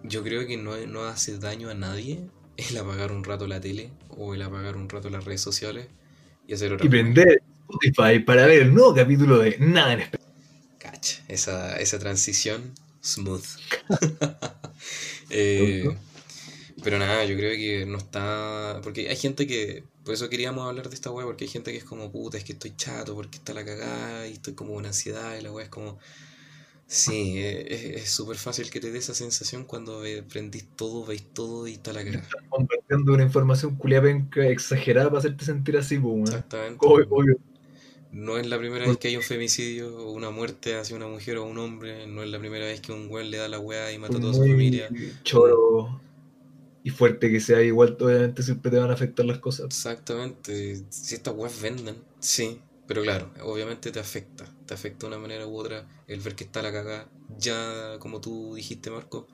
A: yo creo que no, no hace daño a nadie el apagar un rato la tele o el apagar un rato las redes sociales y hacer otra
B: Y prender Spotify para ver el nuevo capítulo de Nada en
A: Especial. Cacha, esa, esa transición smooth. [LAUGHS] Eh, pero nada, yo creo que no está. Porque hay gente que. Por eso queríamos hablar de esta weá, porque hay gente que es como, puta, es que estoy chato, porque está la cagada y estoy como con ansiedad y la weá es como. Sí, es súper fácil que te dé esa sensación cuando prendís todo, veis todo y está la cagada.
B: compartiendo una información culiapenca exagerada para hacerte sentir así, pues,
A: Exactamente. No es la primera vez que hay un femicidio o una muerte hacia una mujer o un hombre. No es la primera vez que un güey le da la weá y mata a toda su familia.
B: Choro y fuerte que sea, igual obviamente siempre te van a afectar las cosas.
A: Exactamente. Si estas weas venden, sí. Pero claro, obviamente te afecta. Te afecta de una manera u otra el ver que está la cagada. Ya como tú dijiste, Marco,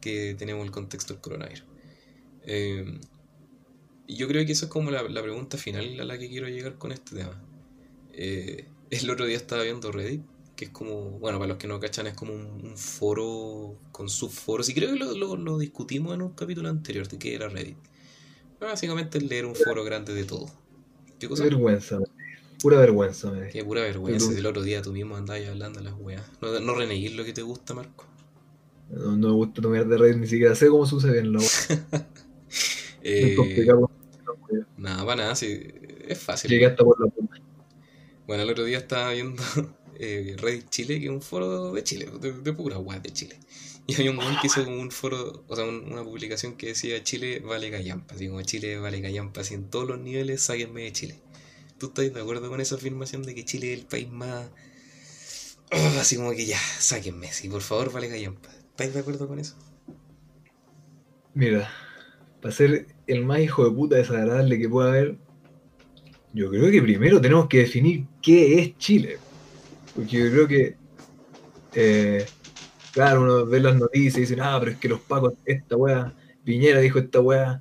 A: que tenemos el contexto del coronavirus. Eh, yo creo que eso es como la, la pregunta final a la que quiero llegar con este tema eh, [LAUGHS] el otro día estaba viendo Reddit, que es como, bueno, para los que no cachan, es como un, foro con subforos, y creo que lo, discutimos en un capítulo anterior de qué era Reddit. Básicamente es leer un foro grande de todo.
B: ¿Qué cosa? Vergüenza, pura vergüenza. Me
A: Qué pura vergüenza, el otro día tú mismo andabas hablando de las weas. No, no reneguís lo que te gusta, Marco.
B: No, me gusta tomar de Reddit, ni siquiera sé cómo sucede en la [LAUGHS]
A: eh, Nada, para nada, sí, es fácil.
B: Llegué hasta por la punta.
A: Bueno, el otro día estaba viendo [LAUGHS] eh, Reddit Chile, que es un foro de Chile, de, pura web de Chile. Y hay un weón que hizo un foro, o sea, una publicación que decía Chile vale gallampa, así como Chile vale gallampa, así en todos los niveles, sáquenme de Chile. ¿Tú estás de acuerdo con esa afirmación de que Chile es el país más... [CLEARS THROAT] así como que ya, sáquenme, sí, por favor, vale gallampa. ¿Estáis de acuerdo con eso?
B: Mira, para ser el más hijo de puta desagradable que pueda haber, yo creo que primero tenemos que definir qué es Chile. Porque yo creo que, eh, claro, uno ve las noticias y dice, ah, pero es que los pacos, esta weá, Piñera dijo esta weá,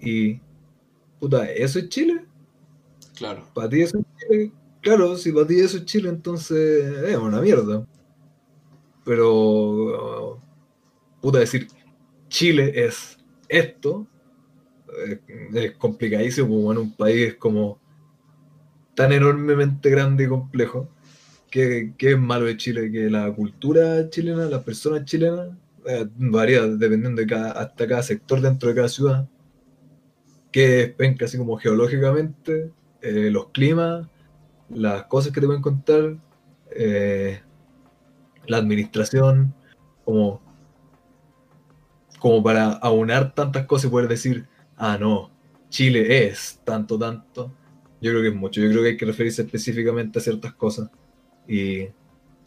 B: y, puta, ¿eso es Chile?
A: Claro.
B: ¿Para ti eso es Chile? claro, si para ti eso es Chile, entonces es una mierda. Pero, puta, decir Chile es esto, eh, es complicadísimo, como en un país como tan enormemente grande y complejo, que, es malo de Chile, que la cultura chilena, las personas chilenas, eh, varía dependiendo de cada, hasta cada sector dentro de cada ciudad, que es penca así como geológicamente, eh, los climas, las cosas que te pueden contar, eh, la administración, como, como para aunar tantas cosas y poder decir, ah, no, Chile es tanto, tanto. Yo creo que es mucho, yo creo que hay que referirse específicamente a ciertas cosas. Y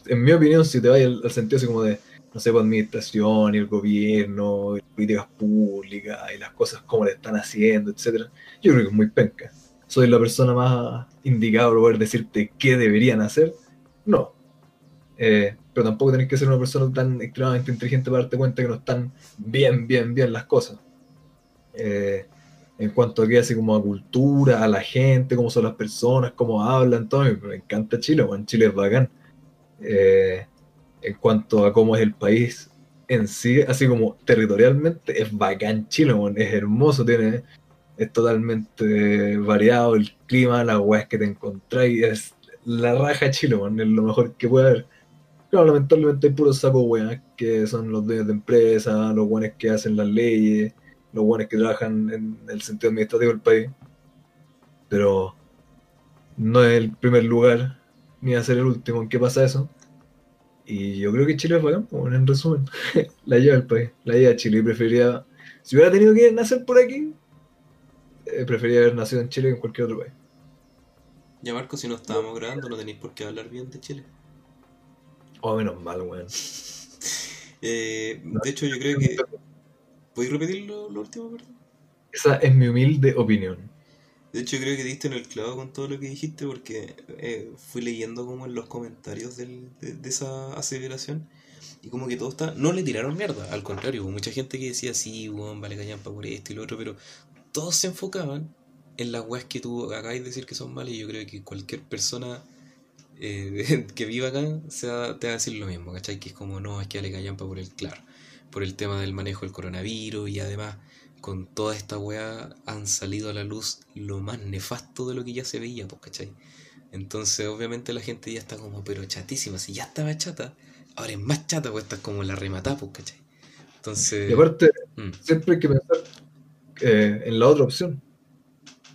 B: en mi opinión, si te vas al, sentido así como de, no sé, pues, administración y el gobierno, y políticas públicas y las cosas como le están haciendo, etcétera, yo creo que es muy penca. ¿Soy la persona más indicada para poder decirte qué deberían hacer? No. Eh, pero tampoco tenés que ser una persona tan extremadamente inteligente para darte cuenta que no están bien, bien, bien las cosas. Eh, en cuanto a que así como a cultura, a la gente, cómo son las personas, cómo hablan, todo, me encanta Chile, bueno, Chile es bacán. Eh, en cuanto a cómo es el país en sí, así como territorialmente, es bacán Chile, es hermoso, tiene, es totalmente variado el clima, las weas que te encontráis, es la raja Chile, es lo mejor que puede haber. Claro, lamentablemente hay puros sacos weas, que son los dueños de empresa, los buenos que hacen las leyes, los buenos que trabajan en el sentido administrativo del país. Pero no es el primer lugar, ni va a ser el último en que pasa eso. Y yo creo que Chile es bacán, en resumen. [LAUGHS] la lleva el país, la lleva Chile. Y preferiría, si hubiera tenido que nacer por aquí, eh, preferiría haber nacido en Chile que en cualquier otro país.
A: Ya Marco, si no estábamos grabando, no tenéis por qué hablar bien de Chile.
B: Oh, menos mal, weón. [LAUGHS]
A: Eh, de hecho, yo creo que ¿Puedes repetir lo, último, perdón?
B: Esa es mi humilde opinión.
A: De hecho, creo que diste en el clavo con todo lo que dijiste porque eh, fui leyendo como en los comentarios de, esa aseveración y como que todo está... No le tiraron mierda, al contrario, hubo mucha gente que decía, sí, weón, vale callampa por esto y lo otro, pero todos se enfocaban en las weas que tú acabas de decir que son malas y yo creo que cualquier persona eh, [LAUGHS] que viva acá se te va a decir lo mismo, ¿cachai? Que es como, no, es que vale callampa por el claro por el tema del manejo del coronavirus y además con toda esta weá han salido a la luz lo más nefasto de lo que ya se veía, pues, ¿cachai? Entonces obviamente la gente ya está como, pero chatísima, si ya estaba chata, ahora es más chata, pues está como la remata, pues, ¿cachai? Entonces...
B: Y aparte, mm. siempre hay que pensar eh, en la otra opción.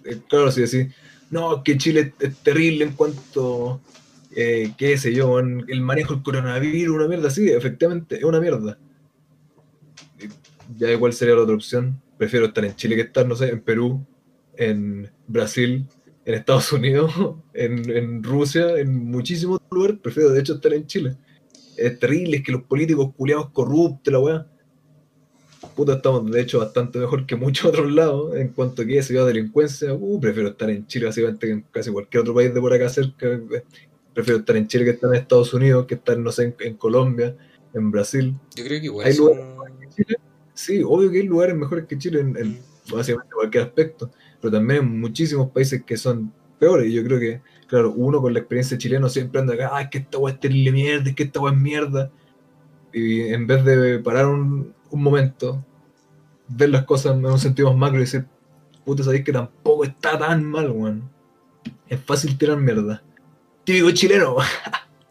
B: Eh, claro, si decís, no, que Chile es terrible en cuanto, eh, qué sé yo, en el manejo del coronavirus, una mierda, sí, efectivamente, es una mierda ya igual sería la otra opción. Prefiero estar en Chile que estar, no sé, en Perú, en Brasil, en Estados [LAUGHS] Unidos, en, Rusia, en muchísimos lugares. Prefiero, de hecho, estar en Chile. Es terrible, es que los políticos culiados corruptos, la weá. Puta, estamos de hecho bastante mejor que muchos [LAUGHS] otros lados en cuanto a que se delincuencia. Uh, prefiero estar en Chile básicamente que en casi cualquier otro país de por acá cerca. Prefiero estar en Chile que estar en Estados Unidos, que estar, no sé, en, Colombia, en Brasil.
A: Yo creo que igual Hay Chile
B: Sí, obvio que hay lugares mejores que Chile en, básicamente cualquier aspecto, pero también hay muchísimos países que son peores. Y yo creo que, claro, uno con la experiencia chilena siempre anda acá, ah, es que esta weá es terrible mierda, es que esta weá es mierda. Y en vez de parar un, momento, ver las cosas en un sentido más macro y decir, puta, sabéis que tampoco está tan mal, weón. Es fácil tirar mierda. Típico chileno.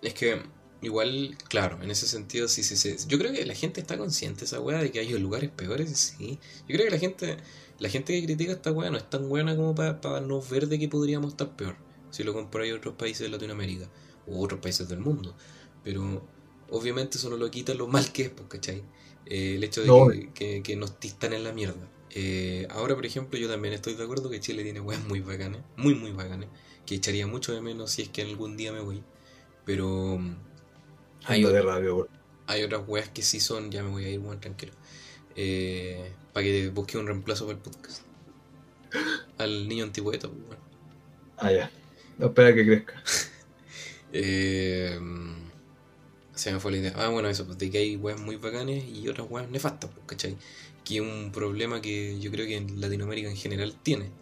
A: es que Igual, claro, en ese sentido sí, sí, sí. Yo creo que la gente está consciente esa weá de que hay lugares peores, sí. Yo creo que la gente, la gente que critica esta weá no es tan buena como para no ver de que podríamos estar peor. Si lo comparáis a otros países de Latinoamérica u otros países del mundo. Pero obviamente eso no lo quita lo mal que es, pues, ¿cachai? Eh, el hecho de que, que, nos tistan en la mierda. Eh, ahora, por ejemplo, yo también estoy de acuerdo que Chile tiene weas muy bacanas, muy, muy bacanas, que echaría mucho de menos si es que algún día me voy. Pero hay, hay otras weas que sí son, ya me voy a ir, muy tranquilo. Eh, para que busque un reemplazo para el podcast. [GASPS] Al niño antipoeta, bueno.
B: Ah, ya. No espera que crezca. [LAUGHS]
A: eh, se me fue la idea. Ah, bueno, eso, pues de que hay weas muy bacanes y otras weas nefastas, pues, ¿cachai? Que es un problema que yo creo que en Latinoamérica en general tiene.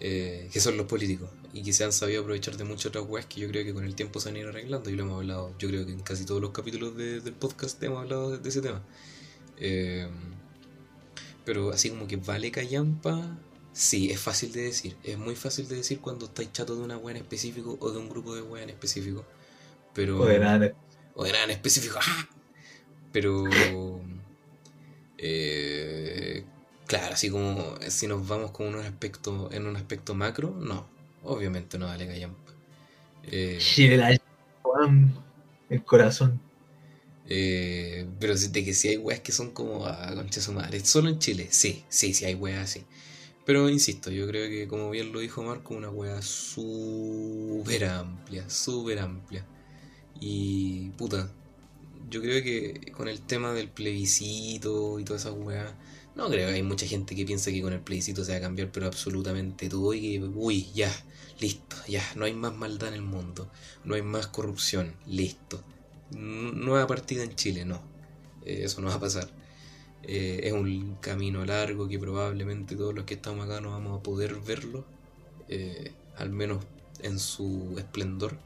A: eh, que son los políticos y que se han sabido aprovechar de muchas otras weas que yo creo que con el tiempo se han ido arreglando y lo hemos hablado, yo creo que en casi todos los capítulos de- del podcast hemos hablado de, ese tema. Eh, pero así como que vale callampa, sí, es fácil de decir, es muy fácil de decir cuando estáis chato de una wea en específico o de un grupo de weas en específico. Pero,
B: O de nada,
A: o de nada en específico. ¡ah! Pero. eh, claro, así como si nos vamos con un aspecto, en un aspecto macro, no. Obviamente no vale callampa. Eh,
B: Chile, la el corazón.
A: eh, pero de que si hay weas que son como a concha su madre, solo en Chile, sí, sí, sí hay weas así. Pero insisto, yo creo que como bien lo dijo Marco, una wea súper amplia, súper amplia. Y puta, yo creo que con el tema del plebiscito y todas esas weas, no creo hay mucha gente que piensa que con el plebiscito se va a cambiar, pero absolutamente todo y que, uy, ya, listo, ya, no hay más maldad en el mundo, no hay más corrupción, listo. Nueva partida en Chile, no, Eh, eso no va a pasar. Eh, es un camino largo que probablemente todos los que estamos acá no vamos a poder verlo, eh, al menos en su esplendor.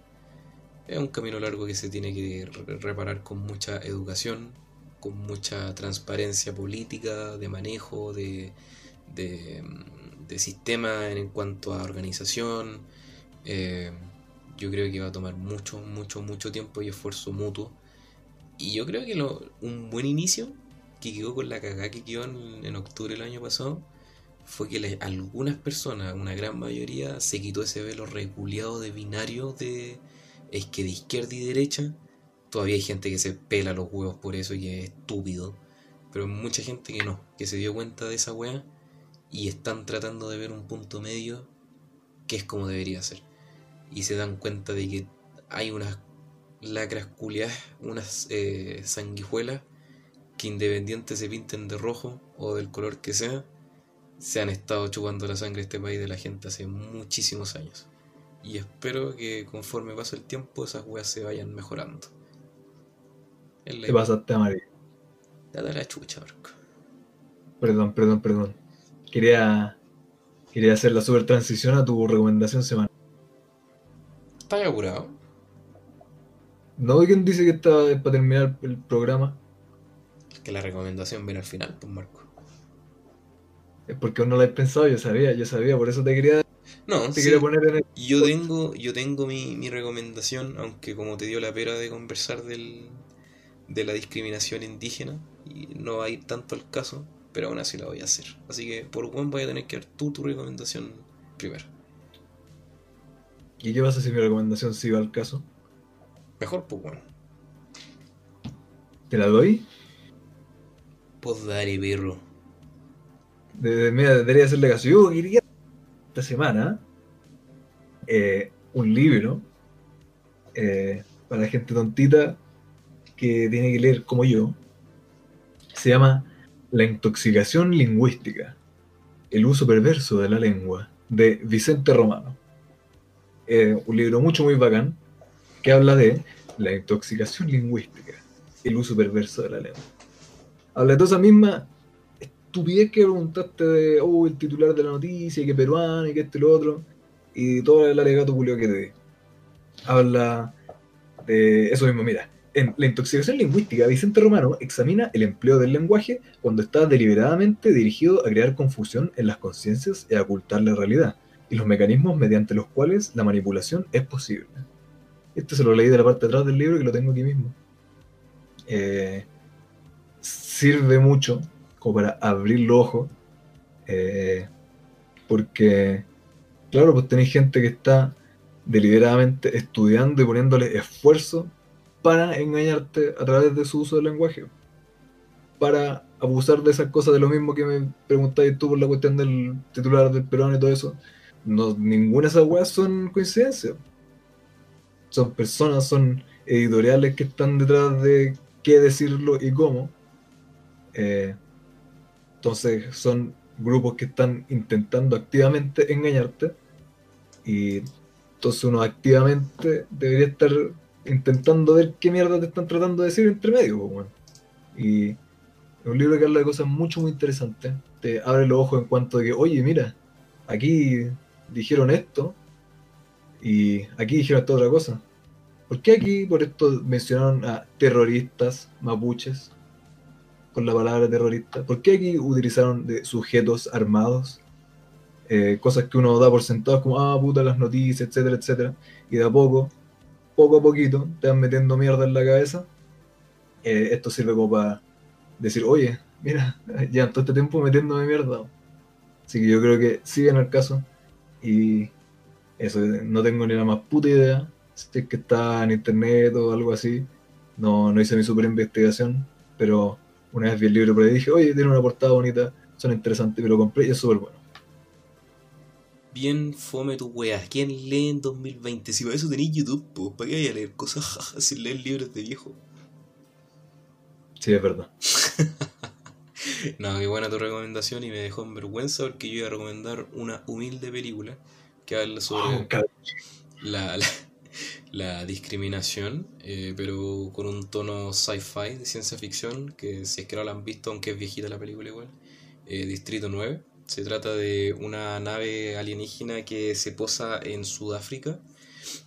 A: Es un camino largo que se tiene que re- reparar con mucha educación, con mucha transparencia política, de manejo, de, de, sistema en cuanto a organización. Eh, yo creo que va a tomar mucho, mucho, mucho tiempo y esfuerzo mutuo. Y yo creo que un buen inicio, que quedó con la cagada que quedó en, octubre del año pasado, fue que algunas personas, una gran mayoría, se quitó ese velo reculeado de binario de es que de izquierda y derecha, todavía hay gente que se pela los huevos por eso y es estúpido, pero hay mucha gente que no, que se dio cuenta de esa wea y están tratando de ver un punto medio que es como debería ser. Y se dan cuenta de que hay unas lacras culiadas, unas eh, sanguijuelas que independiente se pinten de rojo o del color que sea, se han estado chupando la sangre este país de la gente hace muchísimos años. Y espero que conforme pase el tiempo esas weas se vayan mejorando. Es la
B: Te pasaste amarillo.
A: Date la chucha, Marco.
B: Perdón, perdón, perdón. Quería, quería hacer la super transición a tu recomendación semanal.
A: ¿Estás apurado?
B: ¿No quién dice que está para terminar el programa?
A: Que la recomendación viene al final, pues Marco.
B: Es porque aún no lo has pensado, yo sabía, yo sabía, por eso te quería,
A: No,
B: te
A: sí,
B: quería poner en el...
A: yo tengo, yo tengo mi, mi recomendación, aunque como te dio la pera de conversar del, de la discriminación indígena, y no va a ir tanto al caso, pero aún así la voy a hacer. Así que por buen voy a tener que dar tú tu recomendación primero.
B: ¿Y qué pasa si mi recomendación sí va al caso?
A: Mejor, pues bueno.
B: ¿Te la doy?
A: Pues dale, perro.
B: De, de- mira, debería hacerle caso. Yo quería esta semana eh, un libro eh, para gente tontita que tiene que leer como yo. Se llama La intoxicación lingüística, el uso perverso de la lengua, de Vicente Romano. Eh, un libro mucho, muy bacán, que habla de la intoxicación lingüística, el uso perverso de la lengua. Habla de toda esa misma estupidez que preguntaste oh, el titular de la noticia, y que peruano, y que esto y lo otro, y todo el alegato culio que te di. Habla de eso mismo, mira. En la intoxicación lingüística, Vicente Romano examina el empleo del lenguaje cuando está deliberadamente dirigido a crear confusión en las conciencias y a ocultar la realidad, y los mecanismos mediante los cuales la manipulación es posible. Este se lo leí de la parte de atrás del libro que lo tengo aquí mismo. Eh, sirve mucho como para abrir los ojos, eh, porque, claro, pues tenéis gente que está deliberadamente estudiando y poniéndole esfuerzo para engañarte a través de su uso del lenguaje, para abusar de esas cosas, de lo mismo que me preguntáis tú por la cuestión del titular del peruano y todo eso. No, ninguna de esas weas son coincidencias. Son personas, son editoriales que están detrás de qué decirlo y cómo. Eh, entonces son grupos que están intentando activamente engañarte y entonces uno activamente debería estar intentando ver qué mierda te están tratando de decir entre medio. Y es un libro que habla de cosas mucho muy interesantes. Te abre los ojos en cuanto a que, oye, mira, aquí dijeron esto y aquí dijeron esta otra cosa. ¿Por qué aquí por esto mencionaron a terroristas mapuches con la palabra terrorista? ¿Por qué aquí utilizaron de sujetos armados? Eh, cosas que uno da por sentados como, ah, puta, las noticias, etcétera, etcétera. Y de a poco, poco a poquito, te van metiendo mierda en la cabeza. Eh, esto sirve como para decir, oye, mira, [LAUGHS] ya todo este tiempo metiéndome mierda. Así que yo creo que siguen el caso. Y eso, no tengo ni la más puta idea si es que está en internet o algo así. No, no hice mi super investigación, pero una vez vi el libro por ahí dije, oye, tiene una portada bonita, son interesantes, me lo compré y es súper bueno.
A: Bien fome tu weas. ¿Quién lee en 2020? Si para eso tenéis YouTube, pues, ¿para qué hay a leer cosas [LAUGHS] sin leer libros de viejo?
B: Sí, es verdad. [LAUGHS]
A: no, qué buena tu recomendación y me dejó en vergüenza porque yo iba a recomendar una humilde película que habla sobre
B: Oh, cabrón.
A: la, la, la discriminación, eh, pero con un tono sci-fi de ciencia ficción, que si es que no la han visto, aunque es viejita la película igual, eh, Distrito 9. Se trata de una nave alienígena que se posa en Sudáfrica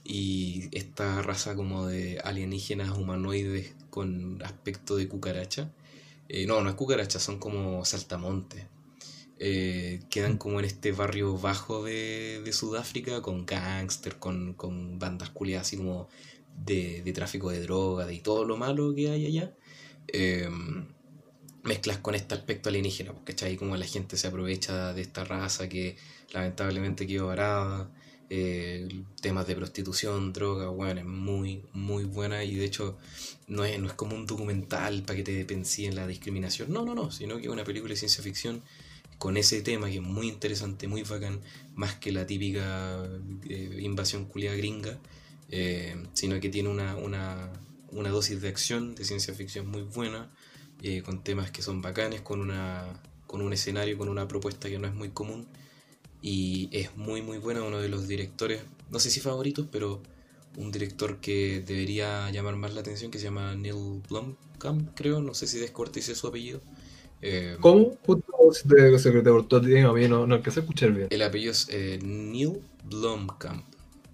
A: y esta raza como de alienígenas humanoides con aspecto de cucaracha. eh, no, no es cucaracha, son como saltamontes. Eh, quedan como en este barrio bajo de, de Sudáfrica con gángster, con, con bandas culiadas así como de, de tráfico de drogas y todo lo malo que hay allá. Eh, mezclas con este aspecto alienígena, porque ahí como la gente se aprovecha de esta raza que lamentablemente quedó varada, eh, temas de prostitución, droga, bueno, es muy, muy buena y de hecho no es, no es como un documental para que te pensé en la discriminación, no, no, no, sino que es una película de ciencia ficción con ese tema que es muy interesante, muy bacán, más que la típica eh, invasión culiada gringa, eh, sino que tiene una, una, una dosis de acción, de ciencia ficción muy buena, eh, con temas que son bacanes, con, una, con un escenario, con una propuesta que no es muy común. Y es muy muy buena, uno de los directores, no sé si favoritos, pero un director que debería llamar más la atención, que se llama Neil Blomkamp, creo, no sé si descorticé su apellido. Eh,
B: ¿Cómo? Justo se te, se te cortó a ti, a mí no, no alcancé a escuchar bien.
A: El apellido es eh, Neil Blomkamp.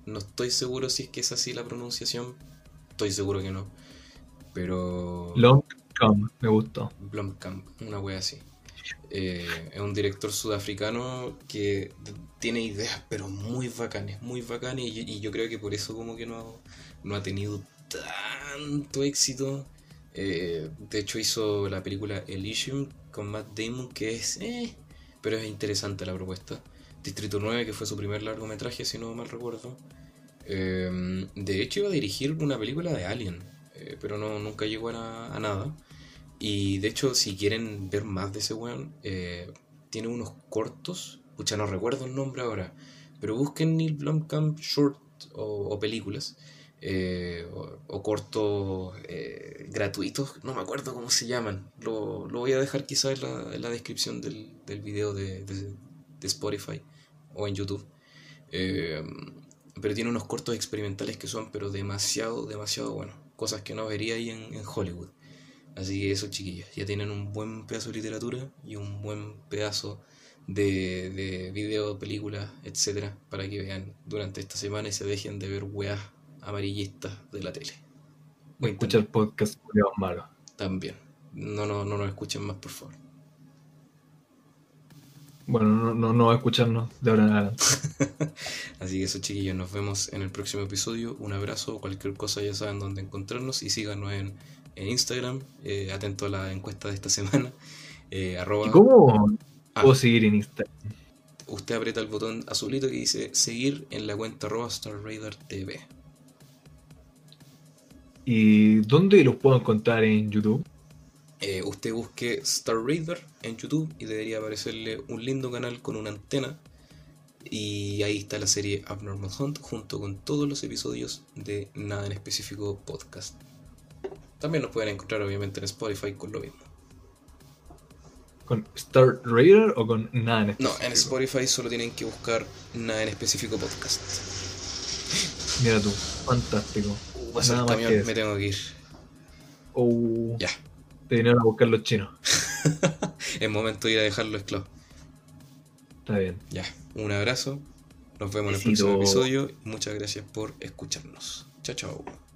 A: No estoy seguro si es que es así la pronunciación, estoy seguro que no. Pero...
B: Long Come, me gustó.
A: Blomkamp, una wea así. Eh, es un director sudafricano que tiene ideas, pero muy bacanes, muy bacanes. Y, yo creo que por eso como que no, ha tenido tanto éxito. Eh, de hecho hizo la película Elysium con Matt Damon, que es... eh, pero es interesante la propuesta. Distrito 9, que fue su primer largometraje, si no mal recuerdo. Eh, de hecho iba a dirigir una película de Alien, pero no, nunca llegó a nada. Y de hecho, si quieren ver más de ese weón, eh, tiene unos cortos, pucha, no recuerdo el nombre ahora, pero busquen Neil Blomkamp short o, películas, eh, o, cortos eh, gratuitos, no me acuerdo cómo se llaman, lo, lo voy a dejar quizás en la, la descripción del, del video de, de- Spotify o en YouTube. Pero tiene unos cortos experimentales que son pero demasiado, demasiado buenos, cosas que no vería ahí en Hollywood. Así que eso, chiquillos, ya tienen un buen pedazo de literatura y un buen pedazo de, de video, películas, etcétera, para que vean durante esta semana y se dejen de ver weas amarillistas de la tele. O
B: Escucha el podcast malos.
A: También. No, no, no nos escuchen más, por favor.
B: Bueno, no, no, no va a escucharnos de ahora en adelante. [LAUGHS]
A: Así que eso, chiquillos, nos vemos en el próximo episodio. Un abrazo, cualquier cosa ya saben dónde encontrarnos y síganos en, en Instagram, eh, atento a la encuesta de esta [LAUGHS] semana. Eh, arroba-
B: ¿Y cómo
A: Ah.
B: puedo seguir en Instagram?
A: usted aprieta el botón azulito que dice seguir en la cuenta arroba Star Raider TV.
B: ¿Y dónde los puedo encontrar en YouTube?
A: Eh, usted busque Star Raider en YouTube y debería aparecerle un lindo canal con una antena. Y ahí está la serie Abnormal Hunt junto con todos los episodios de Nada en Específico Podcast. También nos pueden encontrar obviamente en Spotify con lo mismo.
B: ¿Con Star Raider o con nada en
A: No,
B: específico?
A: en Spotify solo tienen que buscar Nada en Específico Podcast.
B: Mira tú, fantástico.
A: Va a ser
B: Nada más
A: camión,
B: que
A: me tengo que ir.
B: Oh,
A: Ya,
B: te vinieron a buscar los chinos. [LAUGHS]
A: es momento de ir a dejarlo esclavo.
B: Está bien.
A: Ya, un abrazo Nos vemos en el próximo episodio. Muchas gracias por escucharnos. Chao, chao.